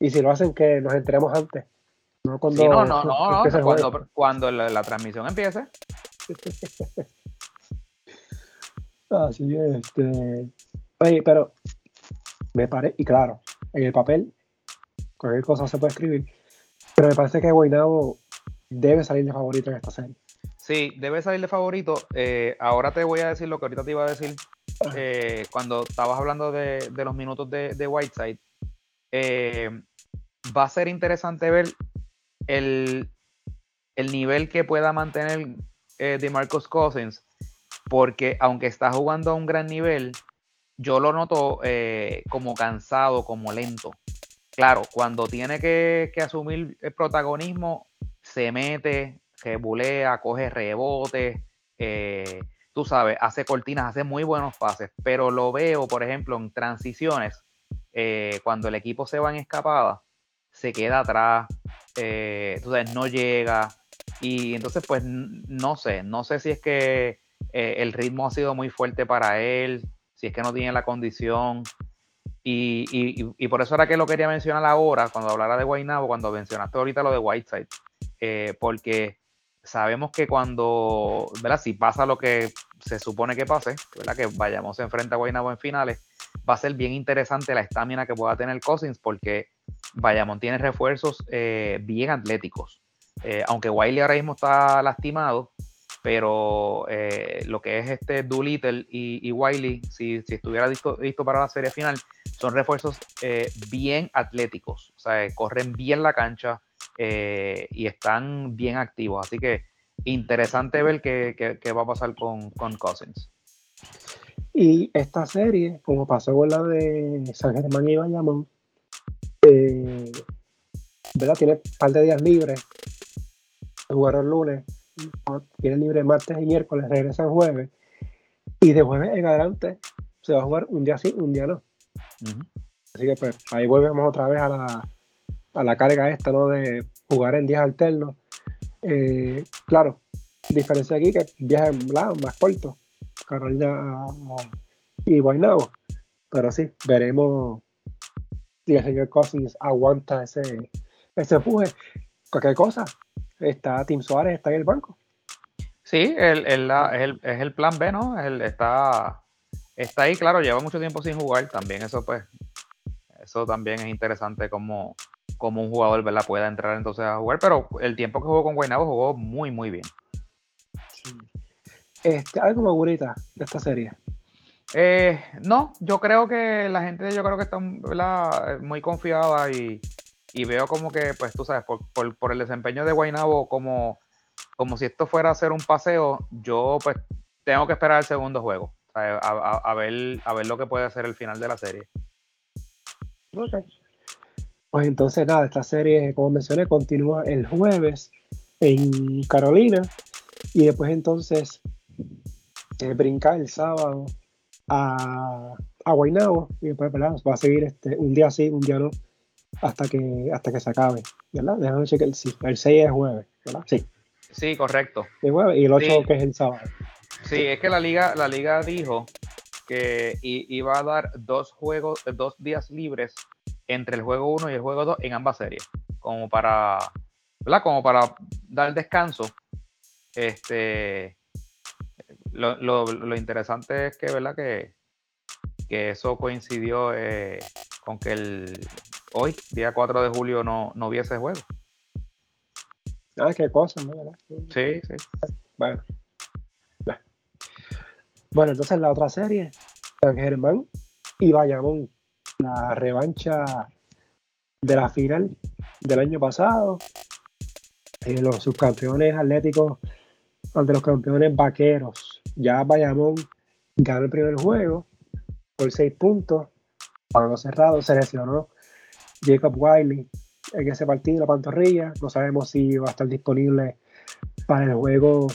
y si lo hacen, que nos enteremos antes. No cuando, no, no, no, cuando, la, transmisión empiece. Así es, este. Oye, pero me parece, y claro, en el papel, cualquier cosa se puede escribir, pero me parece que Guaynabo debe salir de favorito en esta serie. Sí, debe salir de favorito. Eh, ahora te voy a decir lo que ahorita te iba a decir eh, cuando estabas hablando de, los minutos de, de Whiteside. Eh, va a ser interesante ver el, nivel que pueda mantener eh, de Marcos Cousins, porque aunque está jugando a un gran nivel, yo lo noto eh, como cansado, como lento. Claro, cuando tiene que, asumir el protagonismo, se mete, bulea, coge rebotes, tú sabes, hace cortinas, hace muy buenos pases, pero lo veo, por ejemplo, en transiciones eh, cuando el equipo se va en escapada, se queda atrás, eh, no llega. Y entonces, pues, no sé, no sé si es que eh, el ritmo ha sido muy fuerte para él, si es que no tienen la condición. Y, por eso era que lo quería mencionar ahora, cuando hablara de Guaynabo, cuando mencionaste ahorita lo de Whiteside, eh, porque sabemos que cuando, ¿verdad? Si pasa lo que se supone que pase, ¿verdad? Que vayamos enfrente a Guaynabo en finales, va a ser bien interesante la estamina que pueda tener Cousins, porque Bayamón tiene refuerzos eh, bien atléticos. Eh, aunque Wiley ahora mismo está lastimado, pero eh, lo que es este Doolittle y, y Wiley, si, estuviera listo, para la serie final, son refuerzos bien atléticos, o sea, corren bien la cancha y están bien activos. Así que interesante ver qué, va a pasar con, con Cousins. Y esta serie, como pasó con la de San Germán y Bayamón, eh, ¿verdad? Tiene un par de días libres. Jugaron el lunes, tiene libre martes y miércoles, regresan jueves. Y de jueves en adelante se va a jugar un día sí, un día no. Así que pues ahí volvemos otra vez a la, a la carga esta, ¿no? De jugar en días alternos. Eh, claro, diferencia aquí que viajes más cortos, Carolina y Guaynabo. Pero sí, veremos si el señor Cousins aguanta ese, ese empuje. Cualquier cosa, está Tim Suárez, está en el banco. Sí, el, el, es, el, plan B, ¿no? está, está ahí, claro, lleva mucho tiempo sin jugar. También eso, pues, eso también es interesante como, como un jugador, ¿verdad? Pueda entrar entonces a jugar. Pero el tiempo que jugó con Guaynabo jugó muy, muy bien. Este, algo bonita de esta serie. Eh, no, yo creo que la gente, yo creo que está muy confiada y, veo como que, pues tú sabes, por, el desempeño de Guainabo, como, como si esto fuera a ser un paseo, yo pues tengo que esperar el segundo juego, a, ver, a ver lo que puede hacer el final de la serie. Ok. Pues entonces nada, esta serie, como mencioné, continúa el jueves en Carolina y después entonces eh, brinca el sábado a, a Guaynabo y después va a seguir este, un día sí, un día no, hasta que, hasta que se acabe. ¿verdad? Déjame el, sí, el 6 es jueves, ¿verdad? Sí. Sí, correcto. y el 8 que es el sábado. Sí, es que la liga, la liga dijo que iba a dar dos juegos, dos días libres entre el juego 1 y el juego 2 en ambas series, como para, ¿verdad? Como para dar descanso. Este, lo, interesante es que, ¿verdad? Que, que eso coincidió eh, con que el hoy, día 4 de julio, no, no hubiese juego. Ah, qué cosa, Sí, sí. Bueno. Bueno, entonces la otra serie, San Germán y Bayamón, la revancha de la final del año pasado. Eh, los subcampeones atléticos ante los campeones vaqueros ya Bayamón ganó el primer juego por seis puntos. Para los cerrados se lesionó Jacob Wiley en ese partido, la pantorrilla. No sabemos si va a estar disponible para el juego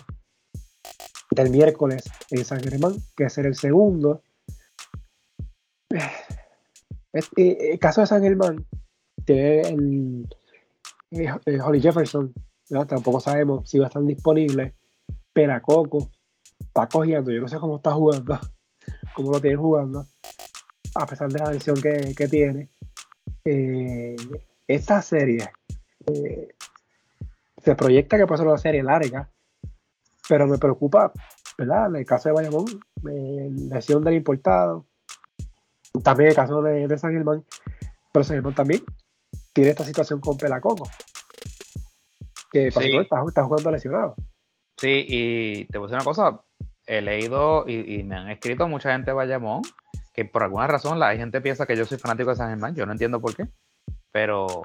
del miércoles en San Germán, que es el segundo. Eh, el caso de San Germán, que el, Holly Jefferson, tampoco sabemos si va a estar disponible. Peracoco, está cogiendo, yo no sé cómo está jugando, cómo lo tiene jugando, a pesar de la lesión que, tiene. Eh, esta serie eh, se proyecta que puede ser una serie larga, pero me preocupa, ¿verdad? En el caso de Bayamón, eh, lesión del importado, también el caso de, San Germán, pero San Germán también tiene esta situación con Pelacoco, que está, está jugando lesionado. Sí, y te voy a decir una cosa, he leído y, me han escrito mucha gente de Bayamón que por alguna razón la gente piensa que yo soy fanático de San Germán, yo no entiendo por qué, pero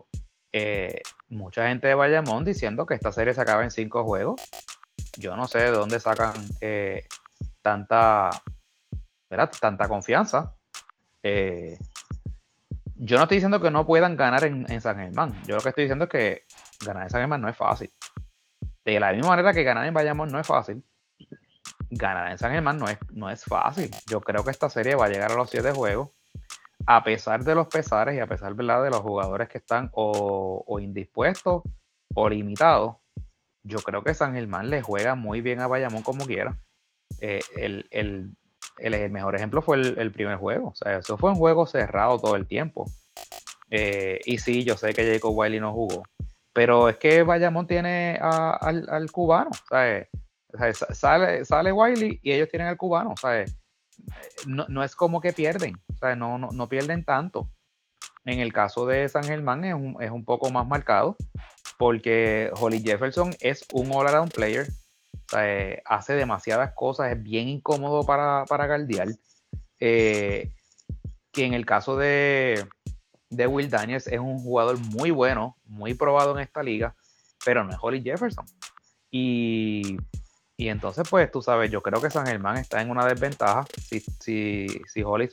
eh, mucha gente de Bayamón diciendo que esta serie se acaba en cinco juegos. Yo no sé de dónde sacan eh, tanta, tanta confianza. Eh, yo no estoy diciendo que no puedan ganar en, en, San Germán. Yo lo que estoy diciendo es que ganar en San Germán no es fácil. De la misma manera que ganar en Bayamón no es fácil, ganar en San Germán no es, no es fácil. Yo creo que esta serie va a llegar a los siete juegos, a pesar de los pesares y a pesar de los jugadores que están o, indispuestos o limitados. Yo creo que San Germán le juega muy bien a Bayamón como quiera. Eh, el, el, mejor ejemplo fue el, primer juego. O eso fue un juego cerrado todo el tiempo. Eh, y sí, yo sé que Jacob Wiley no jugó. Pero es que Bayamón tiene al, cubano. ¿sabes? Sale, sale Wiley y ellos tienen al cubano. No, no, es como que pierden. No, no, no, pierden tanto. En el caso de San Germán es un, es un poco más marcado. Porque Holly Jefferson es un all-around player hace demasiadas cosas, es bien incómodo para, para. Eh, que en el caso de, de Will Daniels es un jugador muy bueno, muy probado en esta liga, pero no es Holly Jefferson. Y, entonces, pues tú sabes, yo creo que San Germán está en una desventaja. Si, si, si Holly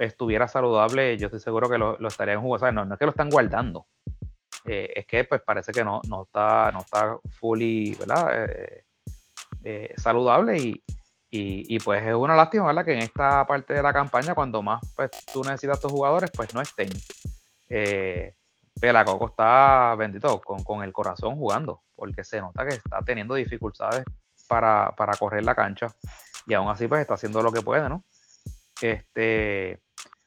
estuviera saludable, yo estoy seguro que lo, lo estarían jugando. no, no es que lo están guardando, eh, es que pues parece que no, no, está, no está fully, ¿verdad? Eh, saludable y, y, pues es una lástima, ¿verdad? Que en esta parte de la campaña, cuando más pues, tú necesitas a tus jugadores, pues no estén. Eh, Pelacoco está bendito con, el corazón jugando, porque se nota que está teniendo dificultades para, correr la cancha y aún así pues está haciendo lo que puede, ¿no? Este,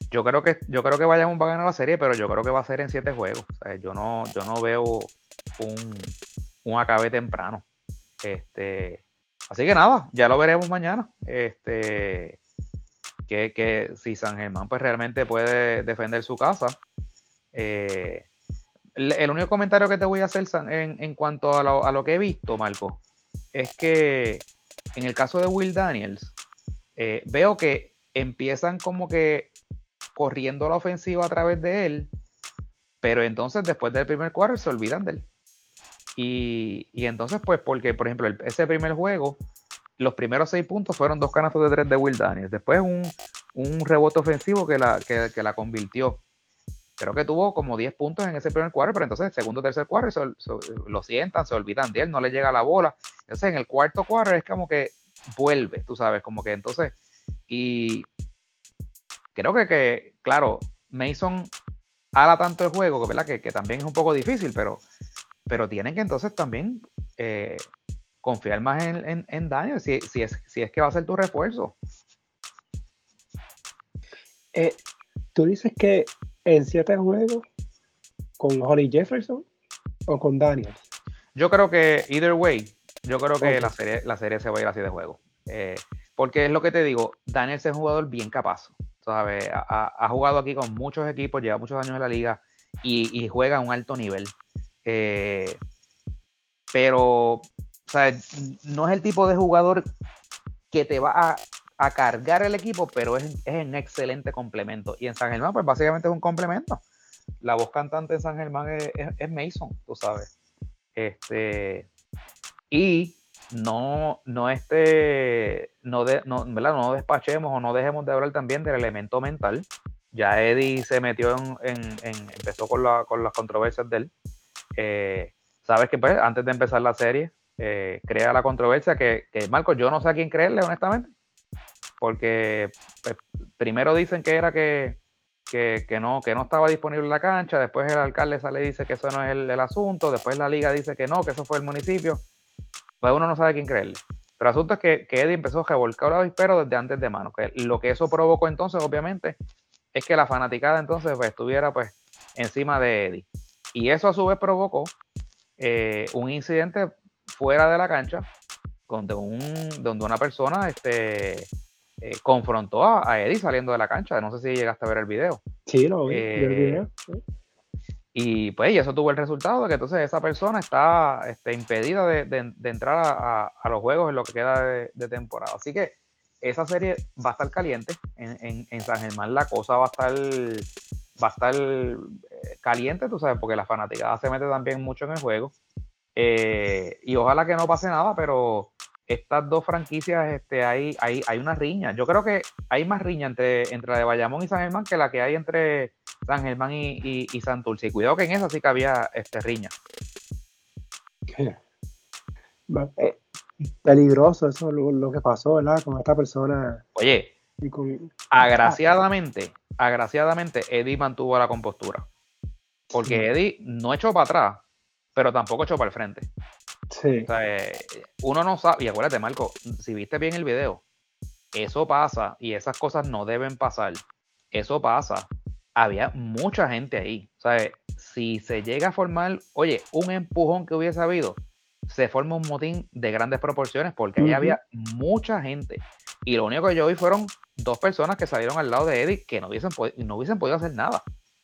yo creo que yo creo que vayamos a ganar la serie, pero yo creo que va a ser en siete juegos. yo no yo no veo un, un acabe temprano. Este, Así que nada, ya lo veremos mañana. Este, que, si San Germán pues realmente puede defender su casa. Eh, el único comentario que te voy a hacer en, en cuanto a lo, que he visto, Marco, es que en el caso de Will Daniels, eh, veo que empiezan como que corriendo la ofensiva a través de él, pero entonces después del primer cuarto se olvidan de él. Y, entonces, pues, porque, por ejemplo, ese primer juego, los primeros seis puntos fueron dos canastos de tres de Will Daniels. Después un, un rebote ofensivo que la, que, la convirtió. Creo que tuvo como 10 puntos en ese primer cuarto, pero entonces el segundo tercer cuarto lo sientan, se olvidan de él, no le llega la bola. Entonces en el cuarto cuarto es como que vuelve, tú sabes, como que entonces. Y creo que, que claro, Mason habla tanto el juego, ¿verdad? Que, que también es un poco difícil, pero pero tienen que entonces también eh, confiar más en, en, Daniel, si, es, si es que va a ser tu refuerzo. Eh, Tú dices que en siete juegos, con Holly Jefferson o con Daniel. Yo creo que, either way, yo creo que la, serie, la serie se va a ir así de juego. Eh, porque es lo que te digo, Daniel es un jugador bien capaz. ¿sabes? Ha, jugado aquí con muchos equipos, lleva muchos años en la liga y, y juega a un alto nivel. Eh, pero, no es el tipo de jugador que te va a, cargar el equipo, pero es, un excelente complemento. Y en San Germán, pues básicamente es un complemento. La voz cantante en San Germán es, Mason, tú sabes. Este, y no, no este, no, no, no despachemos o no dejemos de hablar también del elemento mental. Ya Eddie se metió en, empezó con, la, con las controversias de él. Eh, sabes que pues antes de empezar la serie, eh, crea la controversia que, que, Marco, yo no sé a quién creerle, honestamente, porque pues, primero dicen que era que, que, no, que no estaba disponible la cancha, después el alcalde sale y dice que eso no es el, asunto, después la liga dice que no, que eso fue el municipio, pues uno no sabe quién creerle. Pero el asunto es que, que Eddie empezó a revolcar los pero desde antes de mano. Que lo que eso provocó entonces, obviamente, es que la fanaticada entonces pues, estuviera pues encima de Eddie. Y eso a su vez provocó eh, un incidente fuera de la cancha donde, un, donde una persona este, eh, confrontó a, Eddie saliendo de la cancha. No sé si llegaste a ver el video. Sí, lo vi, el eh, video. Y pues y eso tuvo el resultado de que entonces esa persona está este, impedida de, entrar a, los juegos en lo que queda de, temporada. Así que esa serie va a estar caliente en, en San Germán. La cosa va a estar va a estar eh, caliente, tú sabes, porque la fanaticada se mete también mucho en el juego. Eh, y ojalá que no pase nada, pero estas dos franquicias, este, hay, hay, hay una riña. Yo creo que hay más riña entre, entre la de Bayamón y San Germán que la que hay entre San Germán y, y, y Santurce. Y cuidado que en esa sí que había este, riña. Eh, peligroso eso lo, lo, que pasó, ¿verdad? Con esta persona. Oye, agraciadamente, agraciadamente, Eddie mantuvo la compostura. Porque Eddie no echó para atrás, pero tampoco echó para el frente. Sí. Eh, uno no sabe, y acuérdate, Marco, si viste bien el video, eso pasa y esas cosas no deben pasar. Eso pasa. Había mucha gente ahí. ¿sabes? Si se llega a formar, oye, un empujón que hubiese habido, se forma un motín de grandes proporciones porque ahí había mucha gente. Y lo único que yo vi fueron dos personas que salieron al lado de Eddie que no hubiesen, no hubiesen podido hacer nada.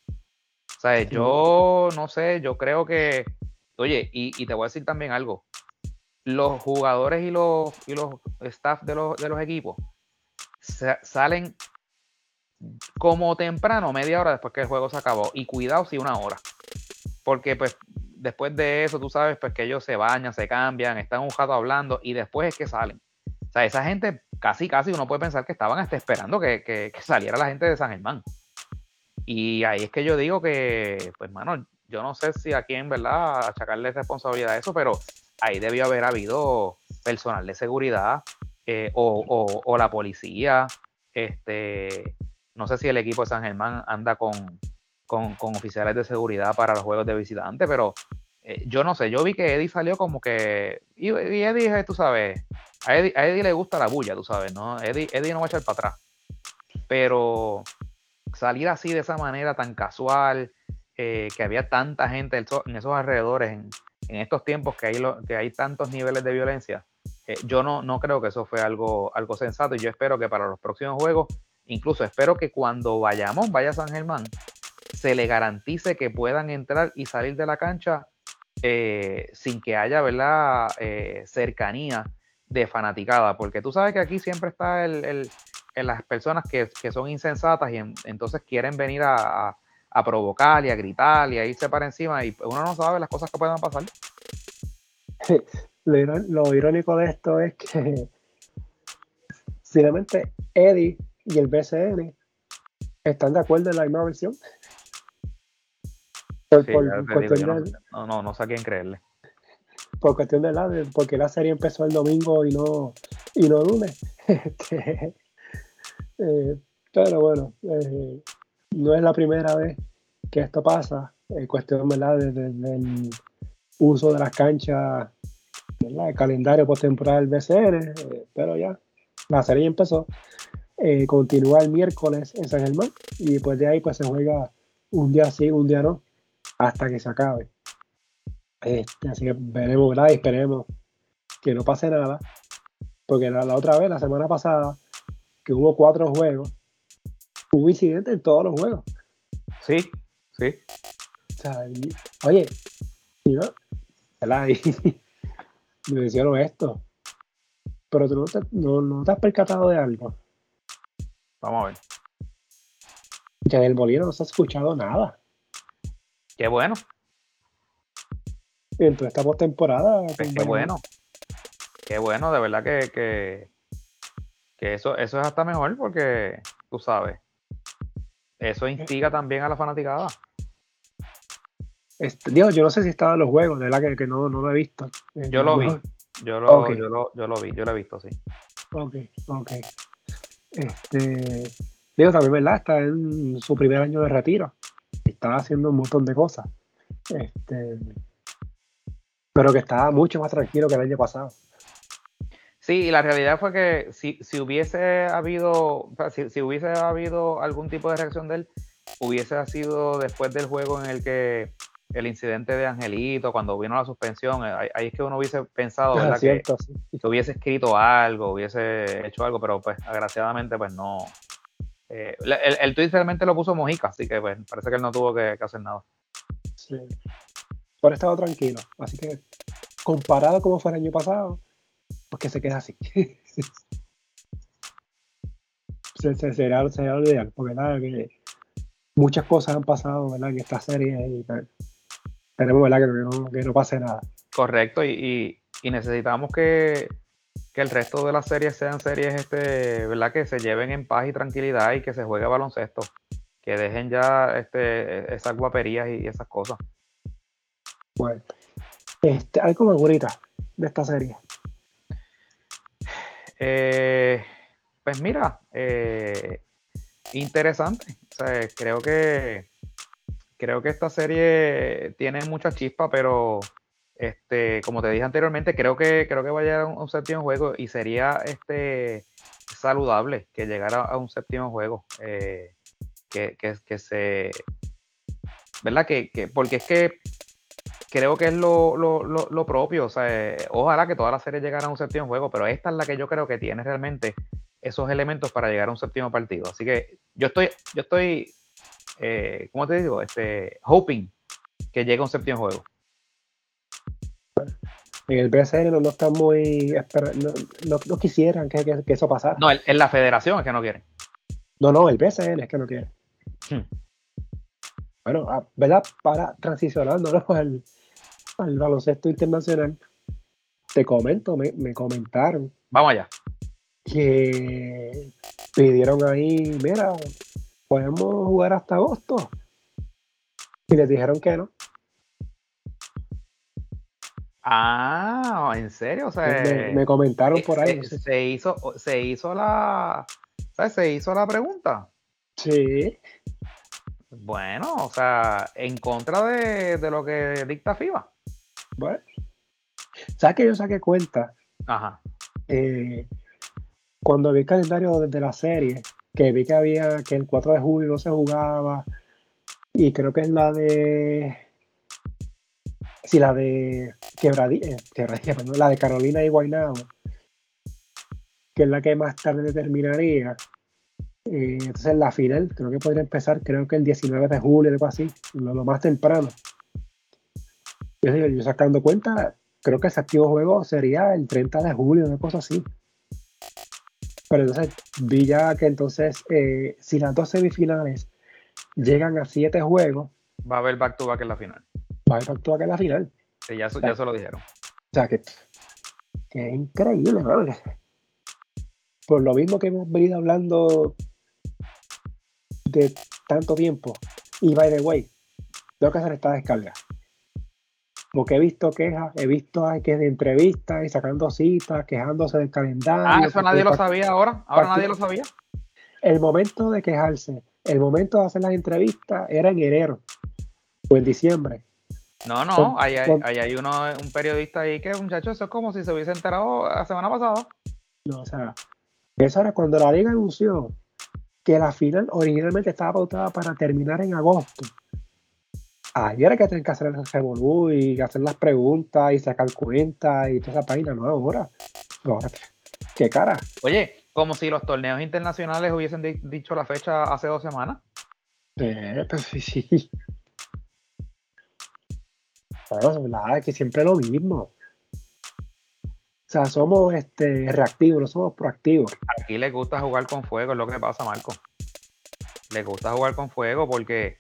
O sea, yo no sé, yo creo que, oye, y, te voy a decir también algo, los jugadores y los, y los staff de los, de los equipos salen como temprano, media hora después que el juego se acabó, y cuidado si una hora, porque pues después de eso, tú sabes, pues que ellos se bañan, se cambian, están un rato hablando y después es que salen. O sea, esa gente casi, casi uno puede pensar que estaban hasta esperando que, que saliera la gente de San Germán. Y ahí es que yo digo que, pues, mano, yo no sé si aquí en verdad achacarle responsabilidad a eso, pero ahí debió haber habido personal de seguridad eh, o, la policía. Este, no sé si el equipo de San Germán anda con, con, oficiales de seguridad para los juegos de visitantes, pero eh, yo no sé, yo vi que Eddie salió como que. Y, Eddie, tú sabes, a Eddie, a Eddie, le gusta la bulla, tú sabes, ¿no? Eddie, Eddie no va a echar para atrás. Pero salir así de esa manera tan casual, eh, que había tanta gente en esos alrededores, en, estos tiempos que hay, que hay tantos niveles de violencia, eh, yo no, no creo que eso fue algo, algo sensato y yo espero que para los próximos juegos, incluso espero que cuando vayamos, vaya San Germán, se le garantice que puedan entrar y salir de la cancha eh, sin que haya ¿verdad? cercanía de fanaticada, porque tú sabes que aquí siempre está el, en las personas que, son insensatas y entonces quieren venir a, provocar y a gritar y a irse para encima y uno no sabe las cosas que puedan pasar. Lo, irónico de esto es que finalmente Eddie y el BCN están de acuerdo en la misma versión. no, no, no sé a quién creerle. Por cuestión de la, porque la serie empezó el domingo y no, y no lunes. Este, eh, pero bueno, eh, no es la primera vez que esto pasa. En cuestión, ¿verdad? Desde, el uso de las canchas, El calendario postemporal BCN, eh, pero ya, la serie empezó. continúa el miércoles en San Germán y después de ahí pues se juega un día sí, un día no, hasta que se acabe. Este, así que veremos, ¿verdad? Y esperemos que no pase nada. Porque la otra vez, la semana pasada, que hubo cuatro juegos, hubo incidentes en todos los juegos. Sí, sí. O sea, oye, y no, me hicieron esto. Pero tú no te, no, te has percatado de algo. Vamos a ver. Que del Molino no se ha escuchado nada. Qué bueno. Entonces esta postemporada. Pues qué bueno. Qué bueno, de verdad que, que eso, eso es hasta mejor porque, tú sabes, eso instiga también a la fanaticada. Este, Dios, yo no sé si estaba en los juegos, de verdad que, no, no, lo he visto. Eh, yo lo vi, yo lo, yo, lo, yo lo vi, yo lo he visto, sí. Ok, ok. Este, digo, también, ¿verdad? Está en su primer año de retiro. Estaba haciendo un montón de cosas. Este, pero que estaba mucho más tranquilo que el año pasado. Sí, y la realidad fue que si, si hubiese habido, si, hubiese habido algún tipo de reacción de él, hubiese sido después del juego en el que el incidente de Angelito, cuando vino la suspensión, eh, ahí, es que uno hubiese pensado ah, que, hubiese escrito algo, hubiese hecho algo, pero pues agraciadamente pues no. Eh, el, el tweet realmente lo puso Mojica, así que pues parece que él no tuvo que, hacer nada. Sí. Por estado tranquilo, así que comparado como fue el año pasado, pues que se quede así. se, se, será, será lo ideal, porque nada, que muchas cosas han pasado ¿verdad? en esta serie y tenemos ¿verdad? Que, no, que no pase nada. Correcto, y, y, necesitamos que, que, el resto de las series sean series este, ¿verdad? que se lleven en paz y tranquilidad y que se juegue baloncesto. Que dejen ya este, esas guaperías y esas cosas. Bueno, este, algo más bonita de esta serie. Eh, pues mira, eh, interesante. creo que creo que esta serie tiene mucha chispa, pero este, como te dije anteriormente, creo que creo que va a llegar a un, séptimo juego y sería este saludable que llegara a un séptimo juego. Eh, que, que, se. ¿Verdad? Que, porque es que creo que es lo, lo, propio. O sea, eh, ojalá que toda la serie llegara a un séptimo juego, pero esta es la que yo creo que tiene realmente esos elementos para llegar a un séptimo partido. Así que yo estoy, yo estoy, eh, ¿cómo te digo? Este, hoping que llegue a un séptimo juego. En el BSN no, están muy. No, no, quisieran que, eso pasara. No, en la federación es que no quieren. No, no, el BSN es que no quiere. Hmm. Bueno, ah, ¿verdad? Para transicionando al, al baloncesto internacional, te comento, me, me comentaron. Vamos allá. Que pidieron ahí, mira, podemos jugar hasta agosto. Y les dijeron que no. Ah, ¿en serio? O sea, me, comentaron por ahí. Se, hizo, se hizo la, ¿sabes? Se hizo la pregunta. Sí. Bueno, o sea, en contra de, lo que dicta FIBA. Bueno. ¿Sabes que yo saqué cuenta? Ajá. Eh, cuando vi el calendario de, la serie, que vi que había que el 4 de julio no se jugaba, y creo que es la de si la de Quebradilla, eh, la de Carolina y Guaynabo, que es la que más tarde terminaría. Eh, entonces la final creo que podría empezar, creo que el 19 de julio, algo así, lo, más temprano. Yo, yo, sacando cuenta, creo que ese activo juego sería el 30 de julio, una cosa así. Pero entonces vi ya que entonces, eh, si las dos semifinales llegan a siete juegos, va a haber back to back en la final va a actuar que en la final. Sí, ya, ya se lo dijeron. O sea, que, es increíble, ¿verdad? Por lo mismo que hemos venido hablando de tanto tiempo. Y by the way, tengo que hacer esta descarga. Porque he visto quejas, he visto que de entrevistas y sacando citas, quejándose del calendario. Ah, eso nadie lo sabía ahora. Ahora nadie lo sabía. El momento de quejarse, el momento de hacer las entrevistas era en enero o en diciembre. No, no, ahí hay, uno, un periodista ahí que, muchacho, eso es como si se hubiese enterado la semana pasada. No, o sea, eso era cuando la liga anunció que la final originalmente estaba pautada para terminar en agosto. Ayer era que tener que hacer el revolú y hacer las preguntas y sacar cuentas y toda esa página, no ahora. ahora ¿qué, cara? Oye, como si los torneos internacionales hubiesen dicho la fecha hace dos semanas. Eh, pues sí, sí verdad que siempre lo mismo. O sea, somos este, reactivos, no somos proactivos. Aquí les gusta jugar con fuego, es lo que pasa, Marco. Les gusta jugar con fuego porque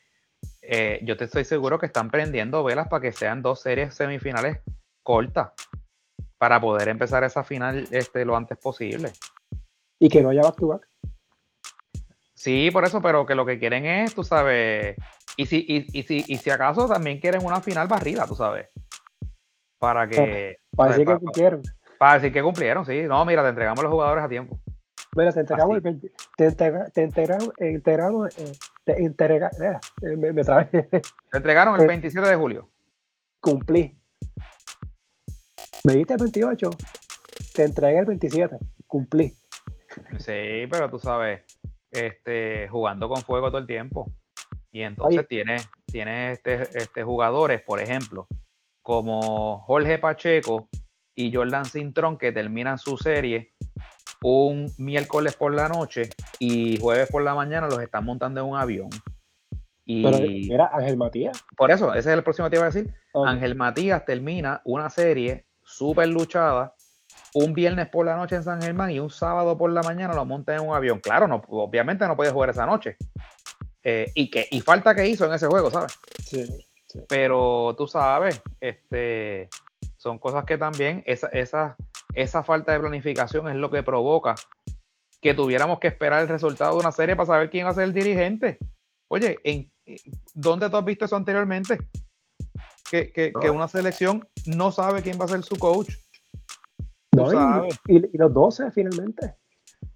eh, yo te estoy seguro que están prendiendo velas para que sean dos series semifinales cortas para poder empezar esa final este, lo antes posible. Y que no haya back to back. Sí, por eso, pero que lo que quieren es, tú sabes, y si, y, si, y si acaso también quieren una final barrida, tú sabes. Para que. Para, decir que cumplieron. Para, decir que cumplieron, sí. No, mira, te entregamos los jugadores a tiempo. Mira, te entregamos el te, integramos, eh, te entrega, eh, me, me Te entregaron el 27 de julio. Cumplí. Me diste el 28, te entregué el 27, cumplí. Sí, pero tú sabes, este, jugando con fuego todo el tiempo. Y entonces tiene, tiene este, este, jugadores, por ejemplo, como Jorge Pacheco y Jordan Cintrón, que terminan su serie un miércoles por la noche y jueves por la mañana los están montando en un avión. Y era Ángel Matías. Por eso, ese es el próximo que te iba a decir. Ángel Matías termina una serie súper luchada un viernes por la noche en San Germán y un sábado por la mañana lo monta en un avión. Claro, no, obviamente no puede jugar esa noche. Eh, y, que, y falta que hizo en ese juego, ¿sabes? Sí, Pero tú sabes, este, son cosas que también, esa, esa, esa falta de planificación es lo que provoca que tuviéramos que esperar el resultado de una serie para saber quién va a ser el dirigente. Oye, ¿en, ¿dónde tú has visto eso anteriormente? Que, que, que una selección no sabe quién va a ser su coach y, los 12 finalmente.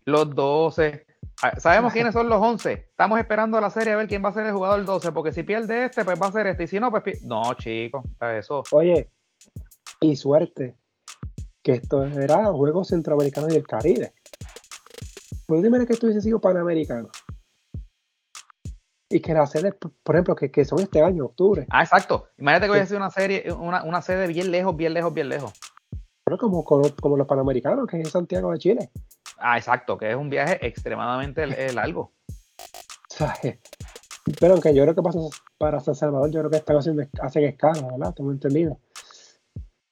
Los 12. Ah, sabemos quiénes son los 11. Estamos esperando la serie a ver quién va a ser el jugador 12, porque si pierde este, pues va a ser este. Y si no, pues no, chicos, eso. Oye, y suerte que esto era Juegos Centroamericanos y el Caribe. Pues dime que esto hubiese sido panamericano. Y que las sedes, por ejemplo, que, que son este año, octubre. Ah, exacto. Imagínate que hubiese sido una serie, una, una sede bien lejos, bien lejos, bien lejos. Pero como, como, los panamericanos, que es en Santiago de Chile. Ah, exacto, que es un viaje extremadamente largo. Pero aunque yo creo que pasa para San Salvador, yo creo que están haciendo, hacen escala, ¿verdad? Tengo entendido.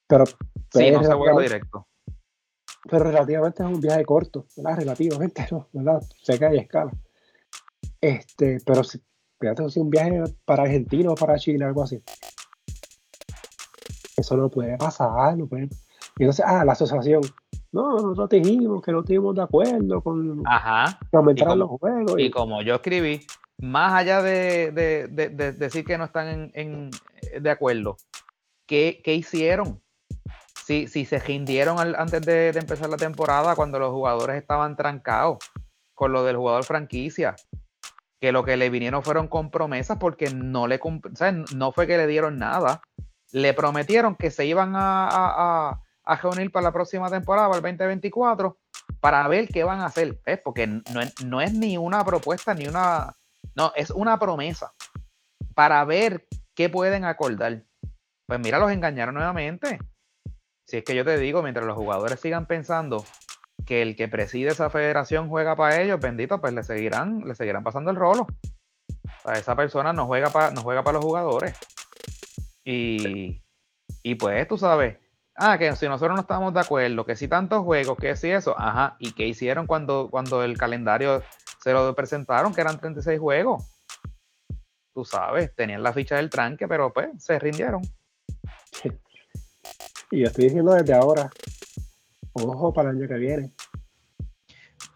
Pero, sí, no se vuelve directo. Pero relativamente es un viaje corto, ¿verdad? Relativamente, ¿no? ¿verdad? Sé que hay escala. Este, pero si, fíjate, si un viaje para Argentina o para Chile, algo así. Eso no puede pasar, no puede. Y entonces, ah, la asociación. No, nosotros dijimos que no estuvimos de acuerdo con Ajá. aumentar los juegos. Y, como yo escribí, más allá de, decir que no están en, de acuerdo, ¿qué, hicieron? Si, se rindieron antes de, empezar la temporada, cuando los jugadores estaban trancados con lo del jugador franquicia, que lo que le vinieron fueron con promesas porque no le no fue que le dieron nada, le prometieron que se iban a, reunir para la próxima temporada, para el 2024, para ver qué van a hacer, porque no es, no es ni una propuesta ni una, no, es una promesa para ver qué pueden acordar. Pues mira, los engañaron nuevamente. Si es que yo te digo, mientras los jugadores sigan pensando que el que preside esa federación juega para ellos, bendito, pues le seguirán, le seguirán pasando el rolo. esa persona no juega para, no juega para los jugadores. Y, y pues tú sabes, ah, que si nosotros no estamos de acuerdo, que si tantos juegos, que si eso, ajá, y qué hicieron cuando, cuando el calendario se lo presentaron, que eran 36 juegos. Tú sabes, tenían la ficha del tranque, pero pues se rindieron. Y yo estoy diciendo desde ahora, ojo para el año que viene.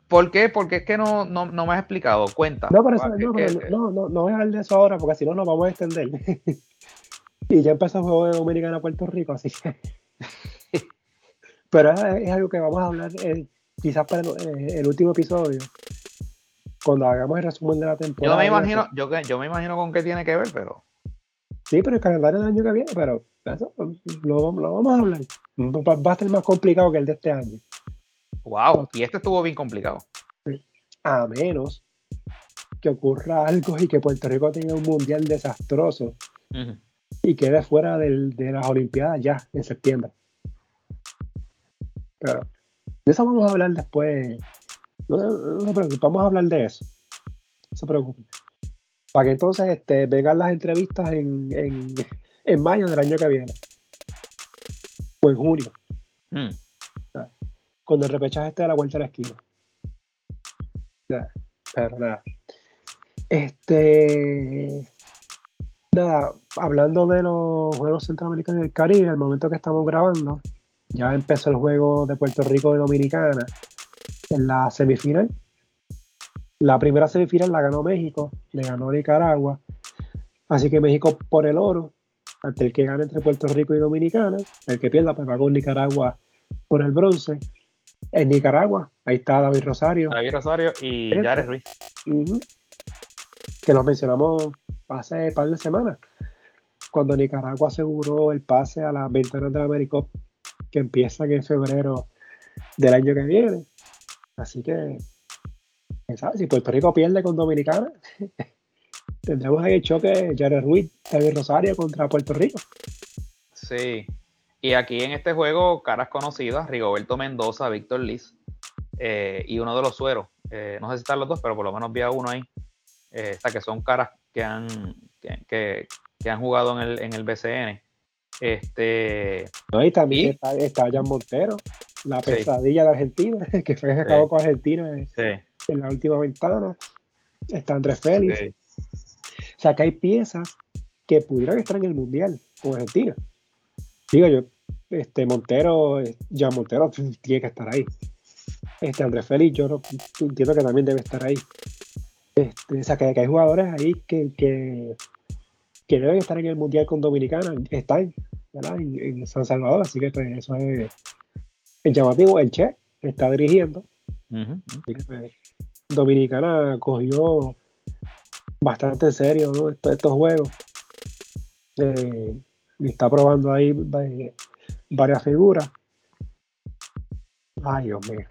¿Por qué? Porque es que no, no, no me has explicado. Cuenta. No, eso, no, no, no, voy a hablar de eso ahora porque si no nos vamos a extender. y ya empezó el juego de Dominicana a Puerto Rico, así que. Pero es, algo que vamos a hablar eh, quizás para el, último episodio. Cuando hagamos el resumen de la temporada. Yo me imagino, yo, yo me imagino con qué tiene que ver, pero. Sí, pero el calendario del año que viene, pero lo, vamos a hablar. Va a ser más complicado que el de este año. Wow, y este estuvo bien complicado. A menos que ocurra algo y que Puerto Rico tenga un mundial desastroso y quede fuera de las Olimpiadas ya en septiembre. Pero de eso vamos a hablar después. No, no, vamos a hablar de eso. No se preocupen. Para que entonces este, vengan las entrevistas en, en, mayo del año que viene. O en junio. Hmm. Cuando el repechaje esté a la vuelta de la esquina. pero nada. Este. Nada, hablando de los Juegos Centroamericanos del Caribe, al momento que estamos grabando, ya empezó el juego de Puerto Rico y Dominicana en la semifinal. La primera semifinal la ganó México, le ganó Nicaragua. Así que México por el oro, ante el que gane entre Puerto Rico y Dominicana, el que pierda pues va con Nicaragua por el bronce. En Nicaragua, ahí está David Rosario. David Rosario y Jared Ruiz. Que los mencionamos hace un par de semanas, cuando Nicaragua aseguró el pase a las ventanas de América que empiezan en febrero del año que viene. Así que, ¿sabes? si Puerto Rico pierde con Dominicana, tendremos ahí el choque Jared Ruiz, David Rosario contra Puerto Rico. Sí, y aquí en este juego, caras conocidas, Rigoberto Mendoza, Víctor Liz eh, y uno de los sueros. Eh, no sé si están los dos, pero por lo menos vi a uno ahí. Eh, que son caras que han, que, que, han jugado en el, en el BCN. Este, no, y también está, está Jan Montero, la pesadilla de Argentina, que fue acabó con Argentina en, la última ventana. Está Andrés Félix. O sea, que hay piezas que pudieran estar en el Mundial con Argentina. Digo yo, este Montero, Jan Montero tiene que estar ahí. Este Andrés Félix, yo entiendo que también debe estar ahí. Este, o sea, que, hay jugadores ahí que, que, que, deben estar en el Mundial con Dominicana, están en, San Salvador, así que pues, eso es, llamativo. El Che está dirigiendo. Pues, Dominicana cogió bastante serio estos, juegos. Eh, está probando ahí varias figuras. Ay, Dios mío.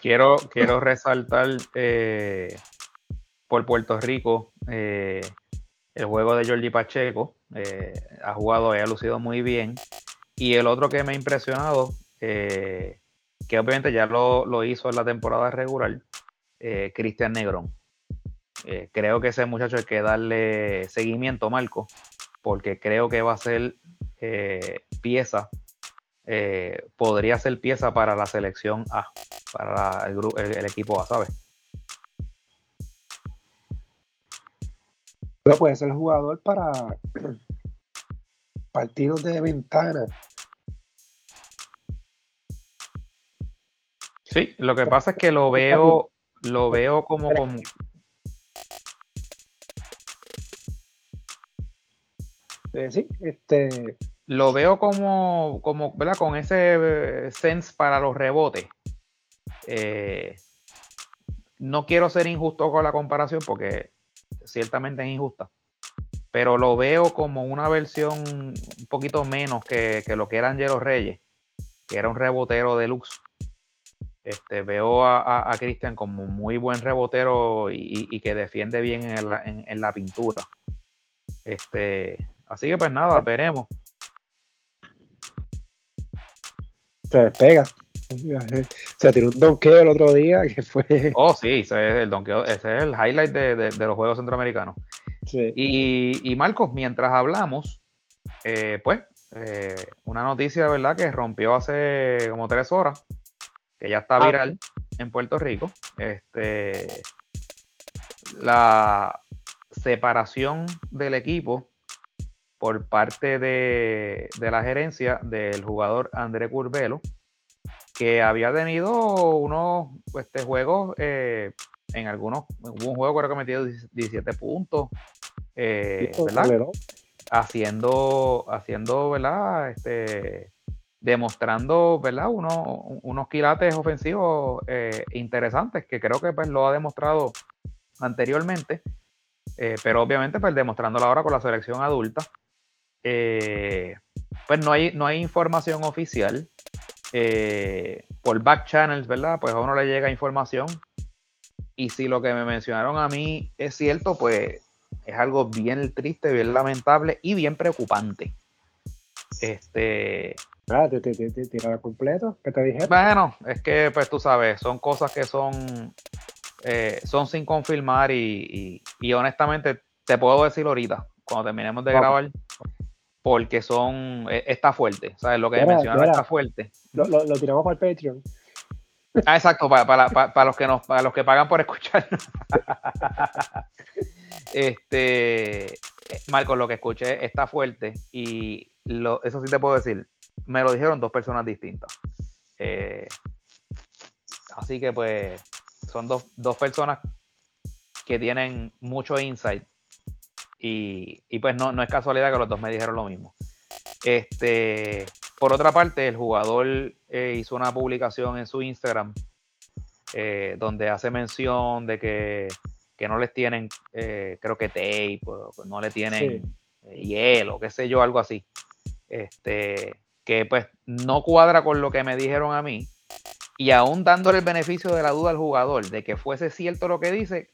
Quiero, quiero resaltar eh, por Puerto Rico eh, el juego de Jordi Pacheco. Eh, ha jugado ha lucido muy bien. Y el otro que me ha impresionado, que obviamente ya lo, lo, hizo en la temporada regular, Cristian Negrón. creo que ese muchacho hay que darle seguimiento, Marco, porque creo que va a ser pieza eh, podría ser pieza para la selección A, para el, el, equipo A, ¿sabes? Pero puede ser jugador para partidos de ventana. Sí, lo que pasa es que lo veo, lo veo como, como eh, sí, este lo veo como, como ¿verdad? Con ese eh, sense para los rebotes. Eh, no quiero ser injusto con la comparación porque ciertamente es injusta. Pero lo veo como una versión un poquito menos que, lo que era Angelo Reyes, que era un rebotero deluxe. Este, veo a, a, Cristian como muy buen rebotero y, que defiende bien en, en la pintura. Este, así que pues nada, veremos. se despega. Se tiró un donkeo el otro día que fue. Oh, sí, ese es el donkeo, ese es el highlight de, los Juegos Centroamericanos. Y, Marcos, mientras hablamos, eh, pues, eh, una noticia, ¿verdad?, que rompió hace como tres horas, que ya está ah. viral en Puerto Rico. Este, la separación del equipo por parte de, la gerencia del jugador André Curvelo, que había tenido unos este, juegos, eh, en algunos, hubo un juego creo que metido 17 puntos, eh, ¿verdad? Haciendo, haciendo, ¿verdad? Este, demostrando, ¿verdad? unos quilates ofensivos eh, interesantes, que creo que pues, lo ha demostrado anteriormente, pero obviamente pues demostrándolo ahora con la selección adulta. Eh, pues no hay, no hay información oficial. Eh, por back channels, ¿verdad? Pues a uno le llega información. Y si lo que me mencionaron a mí es cierto, pues es algo bien triste, bien lamentable y bien preocupante. Este. Ah, te, te, completo, ¿qué te dije? Bueno, es que pues tú sabes, son cosas que son, eh, son sin confirmar y, honestamente te puedo decir ahorita, cuando terminemos de grabar, porque son e, está fuerte, ¿sabes? Lo que mencionaba está fuerte. Lo, lo, tiramos para el Patreon. Ah, exacto, para, para, para, los que nos, para los que pagan por escuchar. este, Marcos, lo que escuché está fuerte y lo, eso sí te puedo decir, me lo dijeron dos personas distintas. Eh, así que pues son dos, dos personas que tienen mucho insight y, pues no, no es casualidad que los dos me dijeron lo mismo. Este, por otra parte, el jugador eh, hizo una publicación en su Instagram eh, donde hace mención de que, no les tienen, eh, creo que tape, no le tienen hielo, qué sé yo, algo así. Este, que pues no cuadra con lo que me dijeron a mí. Y aún dándole el beneficio de la duda al jugador de que fuese cierto lo que dice,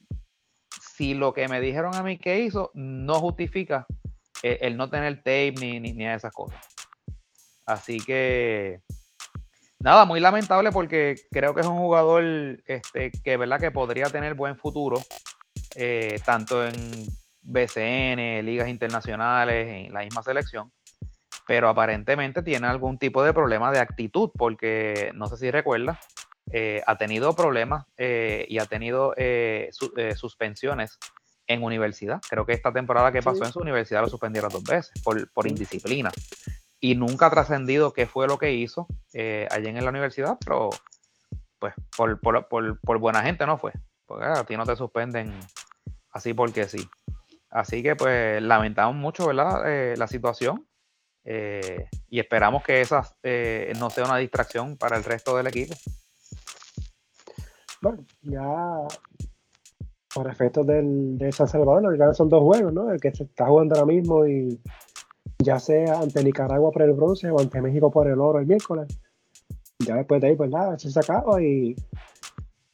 si lo que me dijeron a mí que hizo no justifica el, no tener tape ni, ni, ni, esas cosas. Así que nada, muy lamentable porque creo que es un jugador este, que verdad que podría tener buen futuro, eh, tanto en BCN, ligas internacionales, en la misma selección, pero aparentemente tiene algún tipo de problema de actitud, porque no sé si recuerda, eh, ha tenido problemas eh, y ha tenido eh, suspensiones en universidad. Creo que esta temporada que pasó en su universidad lo suspendieron dos veces por, indisciplina. Y nunca ha trascendido qué fue lo que hizo allí en la universidad, pero pues por, buena gente no fue. Porque a ti no te suspenden así porque sí. Así que pues lamentamos mucho, ¿verdad? la situación. Y esperamos que esa no sea una distracción para el resto del equipo. Bueno, ya por efectos del, de San Salvador, lo que son dos juegos, ¿no? El que se está jugando ahora mismo y ya sea ante Nicaragua por el bronce o ante México por el oro el miércoles. Ya después de ahí, pues nada, se acaba y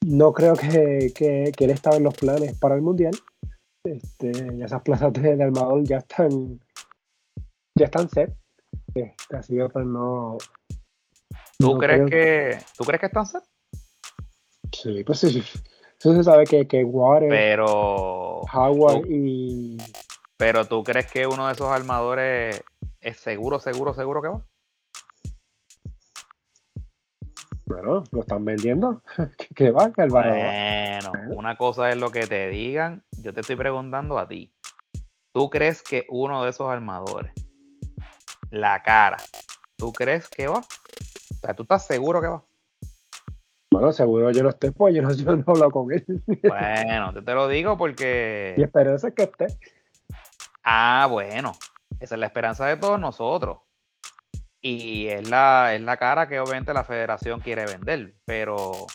no creo que, que, él estaba en los planes para el mundial. Este, esas plazas de, armador ya están ya están set. Este, así que pues no. ¿Tú crees que tú crees que están set? Sí, pues sí. Eso se sabe que, que Water, pero Howard y. Pero tú crees que uno de esos armadores es seguro, seguro, seguro que va? Bueno, lo están vendiendo. que va, que el Bueno, una cosa es lo que te digan. Yo te estoy preguntando a ti. ¿Tú crees que uno de esos armadores, la cara, ¿tú crees que va? O sea, ¿tú estás seguro que va? Bueno, seguro yo no esté, pues yo no, yo no hablo con él. Bueno, te, te lo digo porque. Y espero que esté. Ah, bueno. Esa es la esperanza de todos nosotros. Y es la, es la cara que obviamente la federación quiere vender. Pero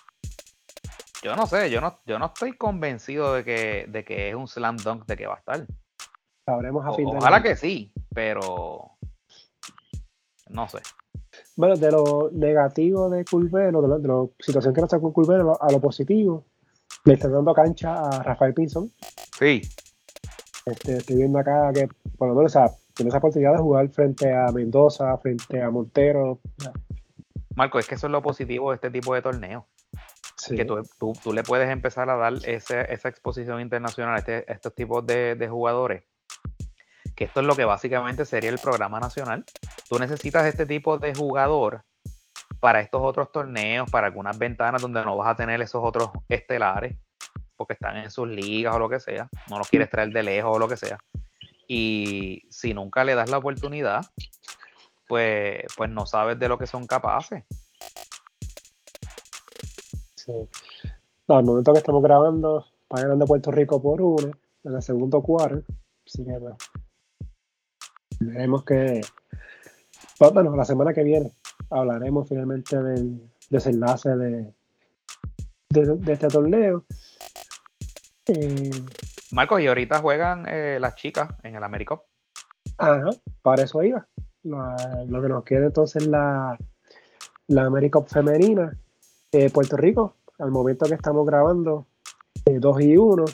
yo no sé, yo no, yo no estoy convencido de que, de que es un slam dunk de que va a estar. Sabremos a fin Ojalá que sí, pero no sé. Bueno, de lo negativo de Culvero, de la situación que nos sacó Culvero, a lo positivo, le está dando cancha a Rafael Pinson. Sí. Este, estoy viendo acá que, por lo menos, o sea, tiene esa oportunidad de jugar frente a Mendoza, frente a Montero. Marco, es que eso es lo positivo de este tipo de torneo. Que tú, le puedes empezar a dar esa exposición internacional a, este, estos tipos de, de jugadores que esto es lo que básicamente sería el programa nacional. Tú necesitas este tipo de jugador para estos otros torneos, para algunas ventanas donde no vas a tener esos otros estelares, porque están en sus ligas o lo que sea, no los quieres traer de lejos o lo que sea. Y si nunca le das la oportunidad, pues, pues no sabes de lo que son capaces. Sí. al momento que estamos grabando, está ganando Puerto Rico por uno en el segundo cuarto. Así que, Veremos que, bueno, la semana que viene hablaremos finalmente del desenlace de, de, este torneo. Eh, Marcos, y ahorita juegan eh, las chicas en el Américo. Ajá, para eso iba. Lo, que nos queda entonces la, la América femenina. Eh, Puerto Rico, al momento que estamos grabando, 2 y 1.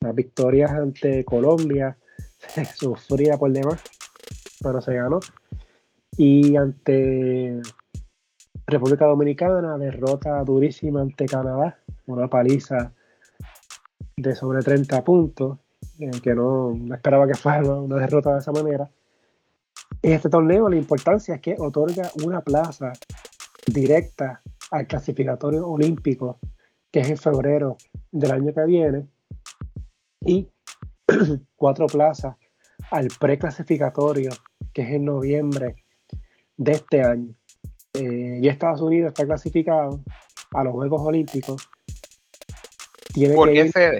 Las victorias ante Colombia, sufría por demás pero se ganó. Y ante República Dominicana, derrota durísima ante Canadá, una paliza de sobre 30 puntos, que no, esperaba que fuera una derrota de esa manera. En este torneo la importancia es que otorga una plaza directa al clasificatorio olímpico, que es en febrero del año que viene, y cuatro plazas al preclasificatorio, que es en noviembre de este año. Eh, y Estados Unidos está clasificado a los Juegos Olímpicos. ¿Por qué sede?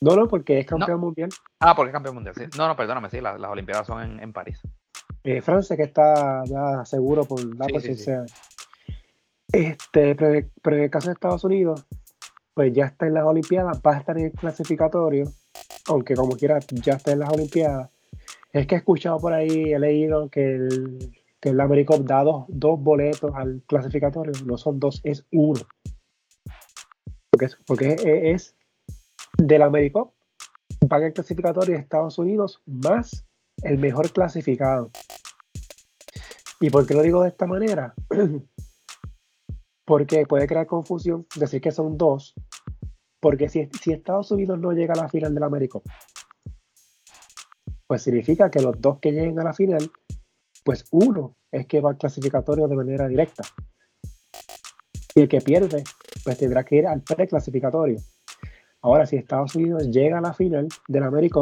No, no, porque es campeón mundial. Ah, porque es campeón mundial, sí. No, no, perdóname, sí, las, Olimpiadas son en, París. Eh, Francia, que está ya seguro por la presencia. Este, pero, en el caso de Estados Unidos, pues ya está en las Olimpiadas, va a estar en el clasificatorio aunque como quiera ya está en las Olimpiadas, es que he escuchado por ahí, he leído que el, que el Americop da dos, boletos al clasificatorio, no son dos, es uno. Porque, es, porque es, del Americop, paga el clasificatorio de Estados Unidos más el mejor clasificado. ¿Y por qué lo digo de esta manera? Porque puede crear confusión decir que son dos porque si, Estados Unidos no llega a la final del América, pues significa que los dos que lleguen a la final, pues uno es que va al clasificatorio de manera directa. Y el que pierde, pues tendrá que ir al preclasificatorio. Ahora, si Estados Unidos llega a la final del América,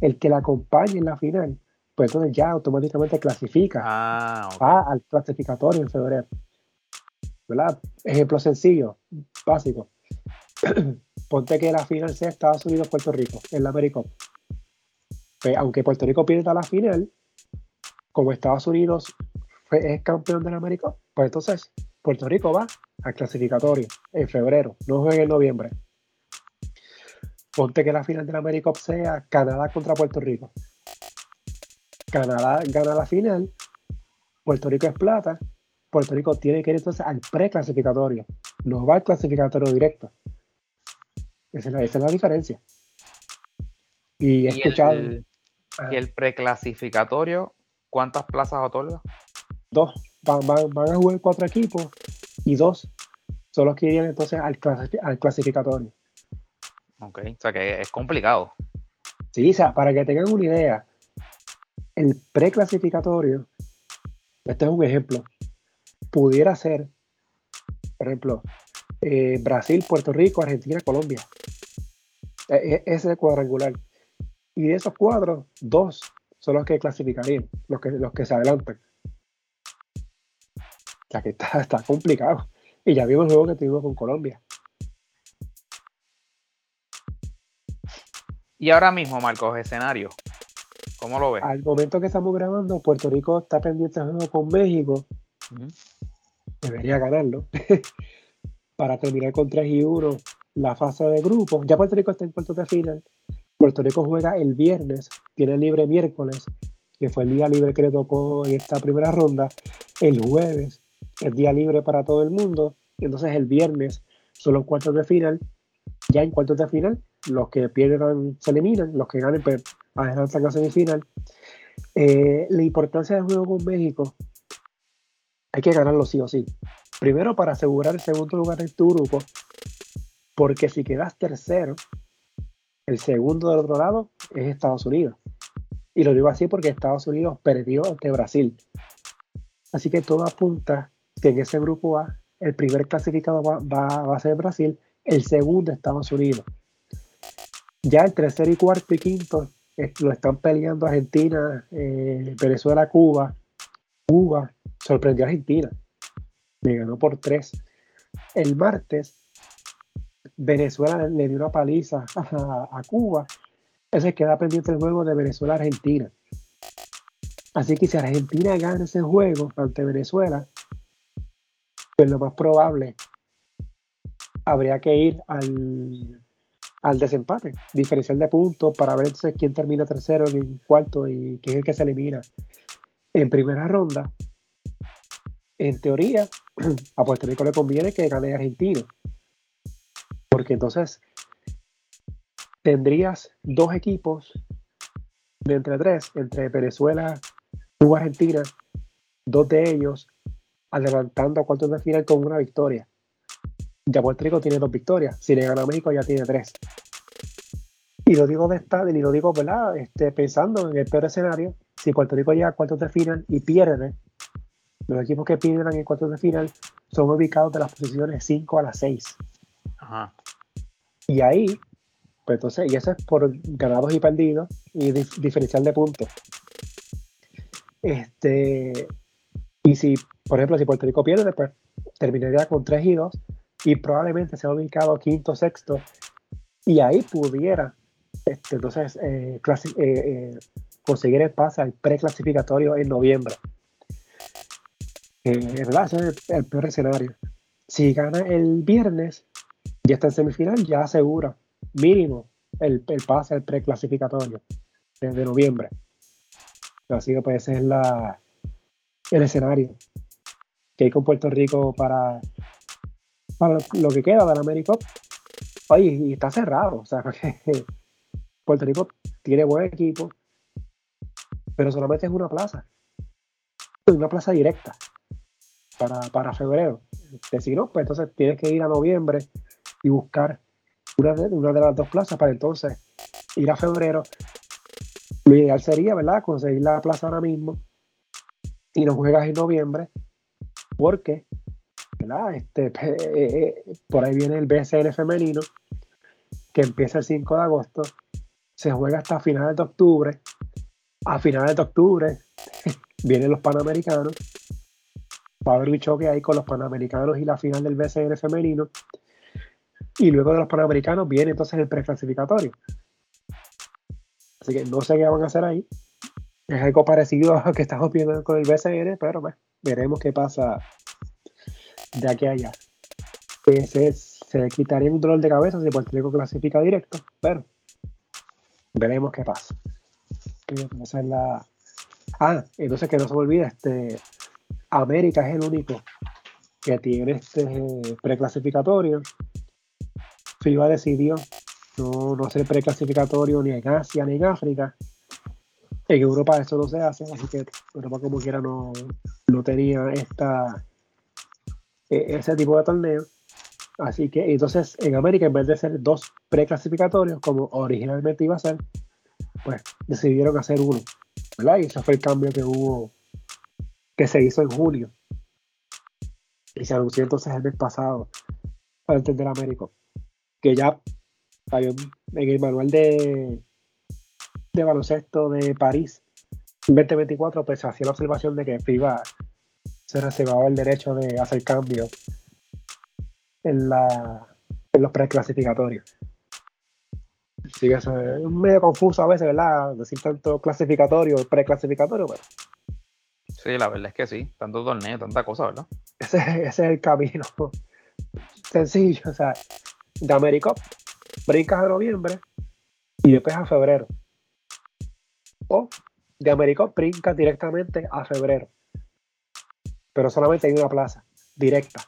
el que la acompañe en la final, pues entonces ya automáticamente clasifica ah, va al clasificatorio en febrero. ¿Verdad? Ejemplo sencillo, básico. ponte que la final sea Estados Unidos-Puerto Rico en la América. Pues, aunque Puerto Rico pierda la final, como Estados Unidos es campeón de la América, pues entonces Puerto Rico va al clasificatorio en febrero, no juega en noviembre. Ponte que la final de la América sea Canadá contra Puerto Rico. Canadá gana la final, Puerto Rico es plata, Puerto Rico tiene que ir entonces al preclasificatorio no va al clasificatorio directo. Esa es la, diferencia. Y he escuchado. El, ¿Y el preclasificatorio, cuántas plazas otorga? Dos. Van, van, a jugar cuatro equipos y dos son los que irían entonces al, al clasificatorio. Ok, o sea que es complicado. Sí, o sea, para que tengan una idea, el preclasificatorio, este es un ejemplo, pudiera ser, por ejemplo, eh, Brasil, Puerto Rico, Argentina, Colombia. E, e, ese cuadrangular. Y de esos cuadros, dos son los que clasificarían, los que, los que se adelantan. O sea que está, está complicado. Y ya vimos el juego que tuvimos con Colombia. Y ahora mismo, Marcos, escenario. ¿Cómo lo ves? Al momento que estamos grabando, Puerto Rico está pendiente de juego con México. Debería ganarlo. Para terminar con 3 y 1 la fase de grupo. Ya Puerto Rico está en cuartos de final. Puerto Rico juega el viernes, tiene libre miércoles, que fue el día libre que le tocó en esta primera ronda. El jueves es día libre para todo el mundo. Entonces el viernes son los cuartos de final. Ya en cuartos de final los que pierdan se eliminan, los que ganen pues adelantan a semifinal. Eh, la importancia del juego con México, hay que ganarlo sí o sí. Primero para asegurar el segundo lugar en tu grupo, porque si quedas tercero, el segundo del otro lado es Estados Unidos. Y lo digo así porque Estados Unidos perdió ante Brasil. Así que todo apunta que en ese grupo A, el primer clasificado va, a ser Brasil, el segundo Estados Unidos. Ya el tercer y cuarto y quinto eh, lo están peleando Argentina, eh, Venezuela, Cuba. Cuba sorprendió a Argentina. Le ganó por tres. El martes, Venezuela le dio una paliza a, Cuba. Ese queda pendiente el juego de Venezuela-Argentina. Así que si Argentina gana ese juego ante Venezuela, pues lo más probable habría que ir al al desempate, diferencial de puntos para ver quién termina tercero, en cuarto y quién es el que se elimina en primera ronda. En teoría, a Puerto Rico le conviene que gane Argentina, porque entonces tendrías dos equipos de entre tres, entre Venezuela, y Argentina, dos de ellos adelantando a cuartos de final con una victoria ya Puerto Rico tiene dos victorias. Si le gana a México ya tiene tres. Y lo digo de esta, y lo digo, ¿verdad? Este, pensando en el peor escenario, si Puerto Rico llega a cuartos de final y pierde, los equipos que pierden en cuartos de final son ubicados de las posiciones 5 a las 6. Ajá. Y ahí, pues entonces, y eso es por ganados y perdidos y diferencial de puntos. Este, y si, por ejemplo, si Puerto Rico pierde, pues terminaría con 3 y 2 y probablemente se ha ubicado quinto, sexto, y ahí pudiera este, entonces eh, eh, eh, conseguir el pase al preclasificatorio en noviembre. es verdad, ese es el, peor escenario. Si gana el viernes, ya está en semifinal, ya asegura mínimo el, el pase al preclasificatorio desde noviembre. Así que pues ese es la, el escenario que hay con Puerto Rico para para lo que queda del América Oye, y está cerrado, o sea, porque Puerto Rico tiene buen equipo, pero solamente es una plaza, una plaza directa para, para febrero. Si no, pues entonces tienes que ir a noviembre y buscar una de, una de las dos plazas para entonces ir a febrero. Lo ideal sería, ¿verdad?, conseguir la plaza ahora mismo y no juegas en noviembre, porque este, eh, por ahí viene el BSL femenino, que empieza el 5 de agosto, se juega hasta finales de octubre. A finales de octubre vienen los Panamericanos. Va a haber un choque ahí con los Panamericanos y la final del BSL femenino. Y luego de los Panamericanos viene entonces el preclasificatorio. Así que no sé qué van a hacer ahí. Es algo parecido a lo que estamos viendo con el BCN, pero veremos qué pasa de aquí a allá. Se, se quitaría un dolor de cabeza si Puerto Rico clasifica directo, pero veremos qué pasa. Ah, entonces que no se me olvide, este, América es el único que tiene este preclasificatorio. FIBA decidió no, no hacer preclasificatorio ni en Asia ni en África. En Europa eso no se hace, así que Europa como quiera no, no tenía esta, e, ese tipo de torneo. Así que entonces en América, en vez de ser dos preclasificatorios, como originalmente iba a ser, pues decidieron hacer uno. ¿verdad? Y ese fue el cambio que hubo, que se hizo en julio. Y se anunció entonces el mes pasado, para entender América, que ya en el manual de, de baloncesto de París 2024, pues se hacía la observación de que FIBA se reservaba el derecho de hacer cambios en, la, en los preclasificatorios. Sí, eso es medio confuso a veces, ¿verdad? Decir tanto clasificatorio, preclasificatorio, pero. Sí, la verdad es que sí, tanto torneo, tanta cosa, ¿verdad? Ese, ese es el camino sencillo, o sea, de América brincas a noviembre y después a febrero. O de América brincas directamente a febrero. Pero solamente hay una plaza directa.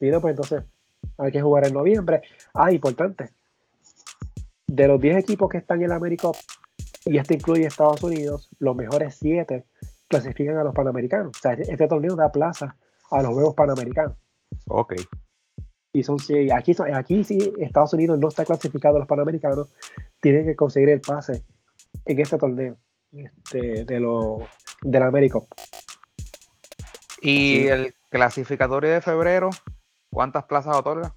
Y pues entonces hay que jugar en noviembre. Ah, importante. De los 10 equipos que están en la y este incluye Estados Unidos, los mejores 7 clasifican a los Panamericanos. O sea, este torneo da plaza a los Juegos Panamericanos. Ok. Y son aquí, aquí si Estados Unidos no está clasificado a los Panamericanos, tienen que conseguir el pase en este torneo este, de, lo, de la América. ¿Y el clasificatorio de febrero? ¿Cuántas plazas otorga?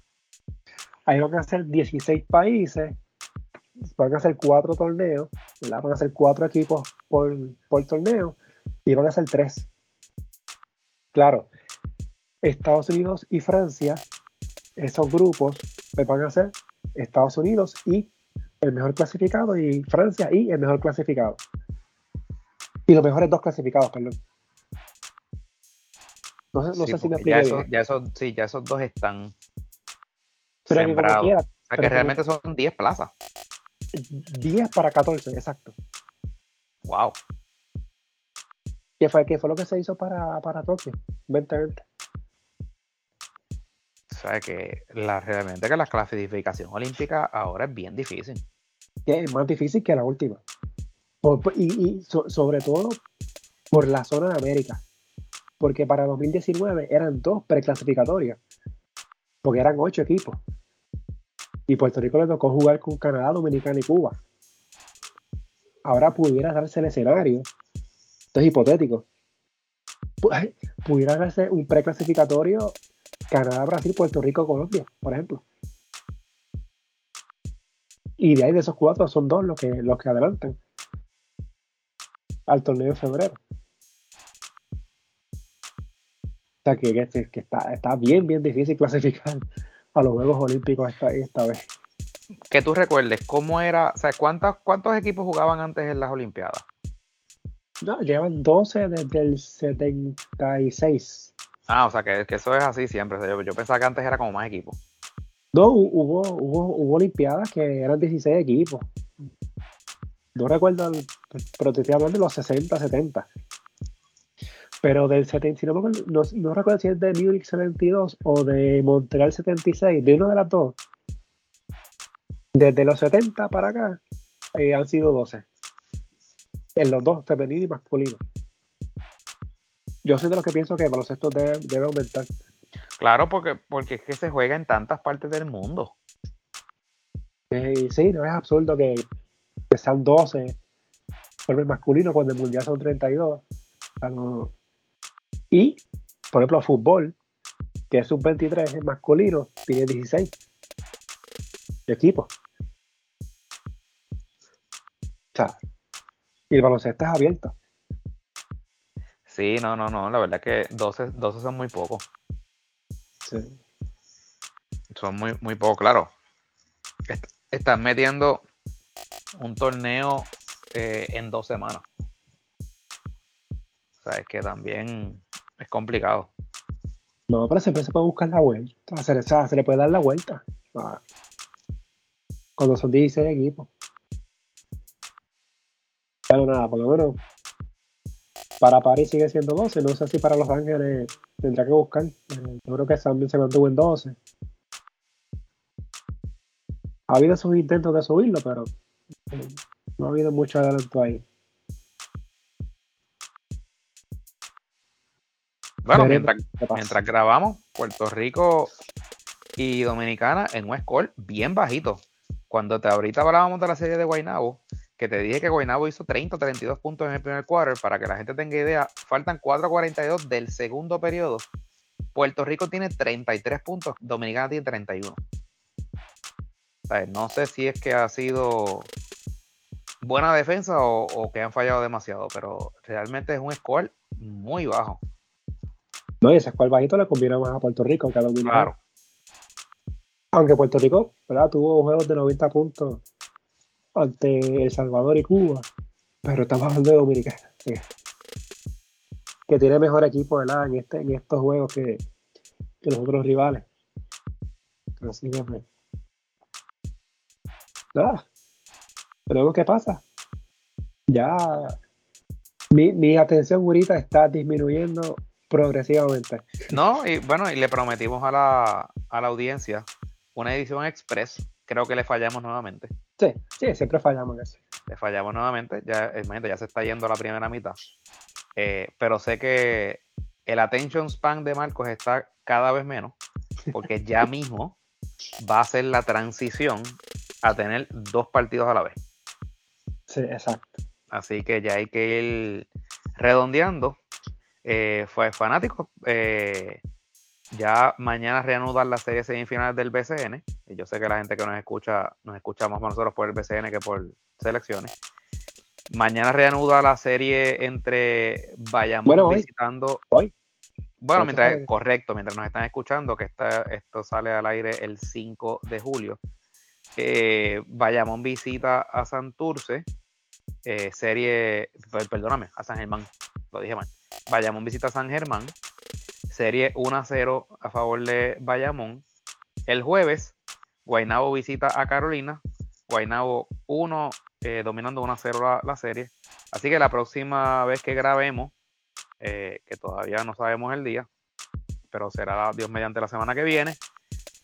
Ahí van a ser 16 países, van a ser cuatro torneos, van a ser cuatro equipos por, por torneo y van a ser tres. Claro, Estados Unidos y Francia, esos grupos pues van a ser Estados Unidos y el mejor clasificado y Francia y el mejor clasificado. Y los mejores dos clasificados, perdón. No sé, no sé si me explico. Ya, esos, sí, ya esos dos están sembrados. o sea, que realmente son 10 plazas. 10 para 14, exacto. Wow. ¿Qué fue, qué fue lo que se hizo para, para Tokio 2020? Sea que la, realmente que la clasificación olímpica ahora es bien difícil. Es más difícil que la última. y, sobre todo por la zona de América. Porque para 2019 eran dos preclasificatorias. Porque eran ocho equipos. Y Puerto Rico le tocó jugar con Canadá, Dominicana y Cuba. Ahora pudiera darse el escenario esto es hipotético, pudiera darse un preclasificatorio Canadá, Brasil, Puerto Rico, Colombia, por ejemplo. Y de ahí de esos cuatro son dos los que, los que adelantan al torneo de febrero. O sea que, que, está, está bien, bien difícil clasificar a los Juegos Olímpicos esta, esta vez. Que tú recuerdes, ¿cómo era? O sea, ¿cuántos, ¿cuántos equipos jugaban antes en las Olimpiadas? No, llevan 12 desde el 76. Ah, o sea que, eso es así siempre. yo, pensaba que antes era como más equipos. No, hubo, hubo, Olimpiadas que eran 16 equipos. No recuerdo, pero te estoy hablando de los 60, 70. Pero del 70, no, no, recuerdo si es de Munich 72 o de Montreal 76, de uno de las dos. Desde los 70 para acá eh, han sido 12 en los dos, femenino y masculino. Yo soy de los que pienso que el baloncesto debe, debe aumentar. Claro, porque, porque es que se juega en tantas partes del mundo. Eh, sí, no es absurdo que, sean 12 por el masculino cuando el mundial son 32. y, por ejemplo, fútbol, que es un 23 el masculino, tiene 16 equipos. O sea, y el baloncesto es abierto. Sí, no, no, no, la verdad es que 12, 12 son muy pocos. Sí. Son muy, muy pocos, claro. están metiendo un torneo eh, en dos semanas. O sea, es que también es complicado. No, pero siempre se puede buscar la vuelta. Se se le puede dar la vuelta. Ah. Cuando son 16 equipos. Pero nada, por lo menos para París sigue siendo 12. No sé si para Los Ángeles tendrá que buscar. Eh, yo creo que también se mantuvo en 12. Ha habido sus intentos de subirlo, pero eh, no ha habido mucho adelanto ahí. Bueno, mientras, mientras grabamos, Puerto Rico y Dominicana en un score bien bajito. Cuando te ahorita hablábamos de la serie de Guaynabo, que te dije que Guaynabo hizo 30 o 32 puntos en el primer quarter, para que la gente tenga idea, faltan 4.42 del segundo periodo. Puerto Rico tiene 33 puntos, Dominicana tiene 31. no sé si es que ha sido buena defensa o, que han fallado demasiado, pero realmente es un score muy bajo. No, y ese score bajito le conviene más a Puerto Rico que a Dominicana. Claro. Aunque Puerto Rico, ¿verdad? Tuvo juegos de 90 puntos ante El Salvador y Cuba, pero estamos hablando de Dominicana, que tiene mejor equipo ¿verdad? En, este, en estos juegos que, los otros rivales. Así que, pues, nada, veremos qué pasa. Ya mi, mi atención ahorita está disminuyendo progresivamente. No, y bueno, y le prometimos a la, a la audiencia una edición express creo que le fallamos nuevamente. Sí, sí, siempre fallamos en eso. Le fallamos nuevamente, ya, ya se está yendo la primera mitad. Eh, pero sé que el attention span de Marcos está cada vez menos, porque ya mismo va a ser la transición a tener dos partidos a la vez. Sí, exacto. Así que ya hay que ir redondeando. Eh, fue fanático. Eh, ya mañana reanudan las series semifinales del BCN. Y yo sé que la gente que nos escucha, nos escuchamos más nosotros por el BCN que por selecciones. Mañana reanuda la serie entre Bayamón visitando. Hoy. Bueno, mientras, correcto, mientras nos están escuchando, que esto sale al aire el 5 de julio. Eh, Bayamón visita a Santurce, eh, serie, perdóname, a San Germán, lo dije mal. Bayamón visita a San Germán, Serie 1 0 a favor de Bayamón. El jueves, Guaynabo visita a Carolina. Guaynabo 1 eh, dominando 1 0 la, serie. Así que la próxima vez que grabemos, eh, que todavía no sabemos el día, pero será Dios mediante la semana que viene,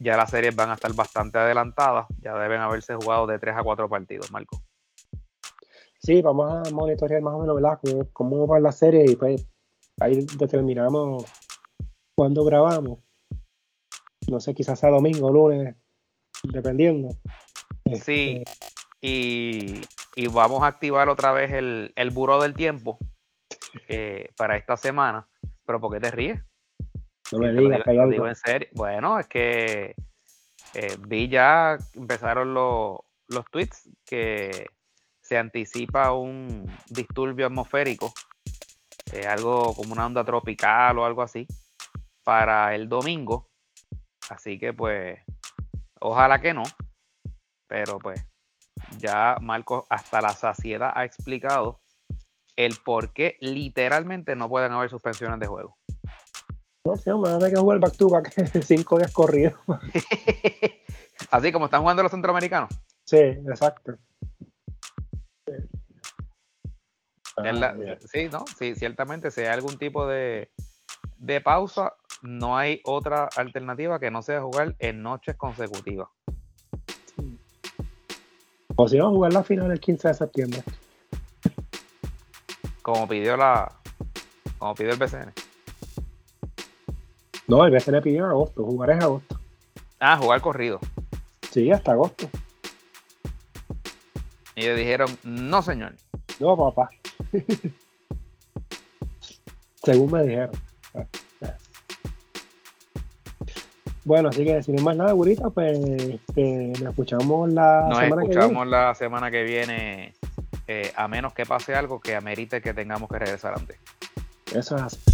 ya las series van a estar bastante adelantadas. Ya deben haberse jugado de 3 a 4 partidos, Marco. Sí, vamos a monitorear más o menos, ¿verdad? Cómo, cómo va la serie y pues ahí determinamos cuando grabamos. No sé, quizás sea domingo, lunes, dependiendo. Sí, este, y, vamos a activar otra vez el, el buró del tiempo eh, para esta semana. Pero ¿por qué te ríes? No me digas que hay algo. en serio. Bueno, es que eh, vi ya, empezaron los, los tweets que se anticipa un disturbio atmosférico, eh, algo como una onda tropical o algo así, para el domingo. Así que pues, ojalá que no. Pero pues, ya Marcos hasta la saciedad ha explicado el por qué literalmente no pueden haber suspensiones de juego. No sé, me van a que jugar back to back cinco días corridos. Así como están jugando los centroamericanos. Sí, exacto. sí, no, sí, ciertamente si hay algún tipo de, de pausa, no hay otra alternativa que no sea jugar en noches consecutivas. O si no, jugar la final el 15 de septiembre. Como pidió la. Como pidió el BCN. No, el BCN pidió en agosto, jugar en agosto. Ah, jugar corrido. Sí, hasta agosto. Y le dijeron, no señor. No, papá. Según me dijeron. Bueno, así que sin más nada, Gurita, pues este, nos escuchamos la semana que viene. Escuchamos la semana que viene, eh, a menos que pase algo que amerite que tengamos que regresar antes. Eso es así.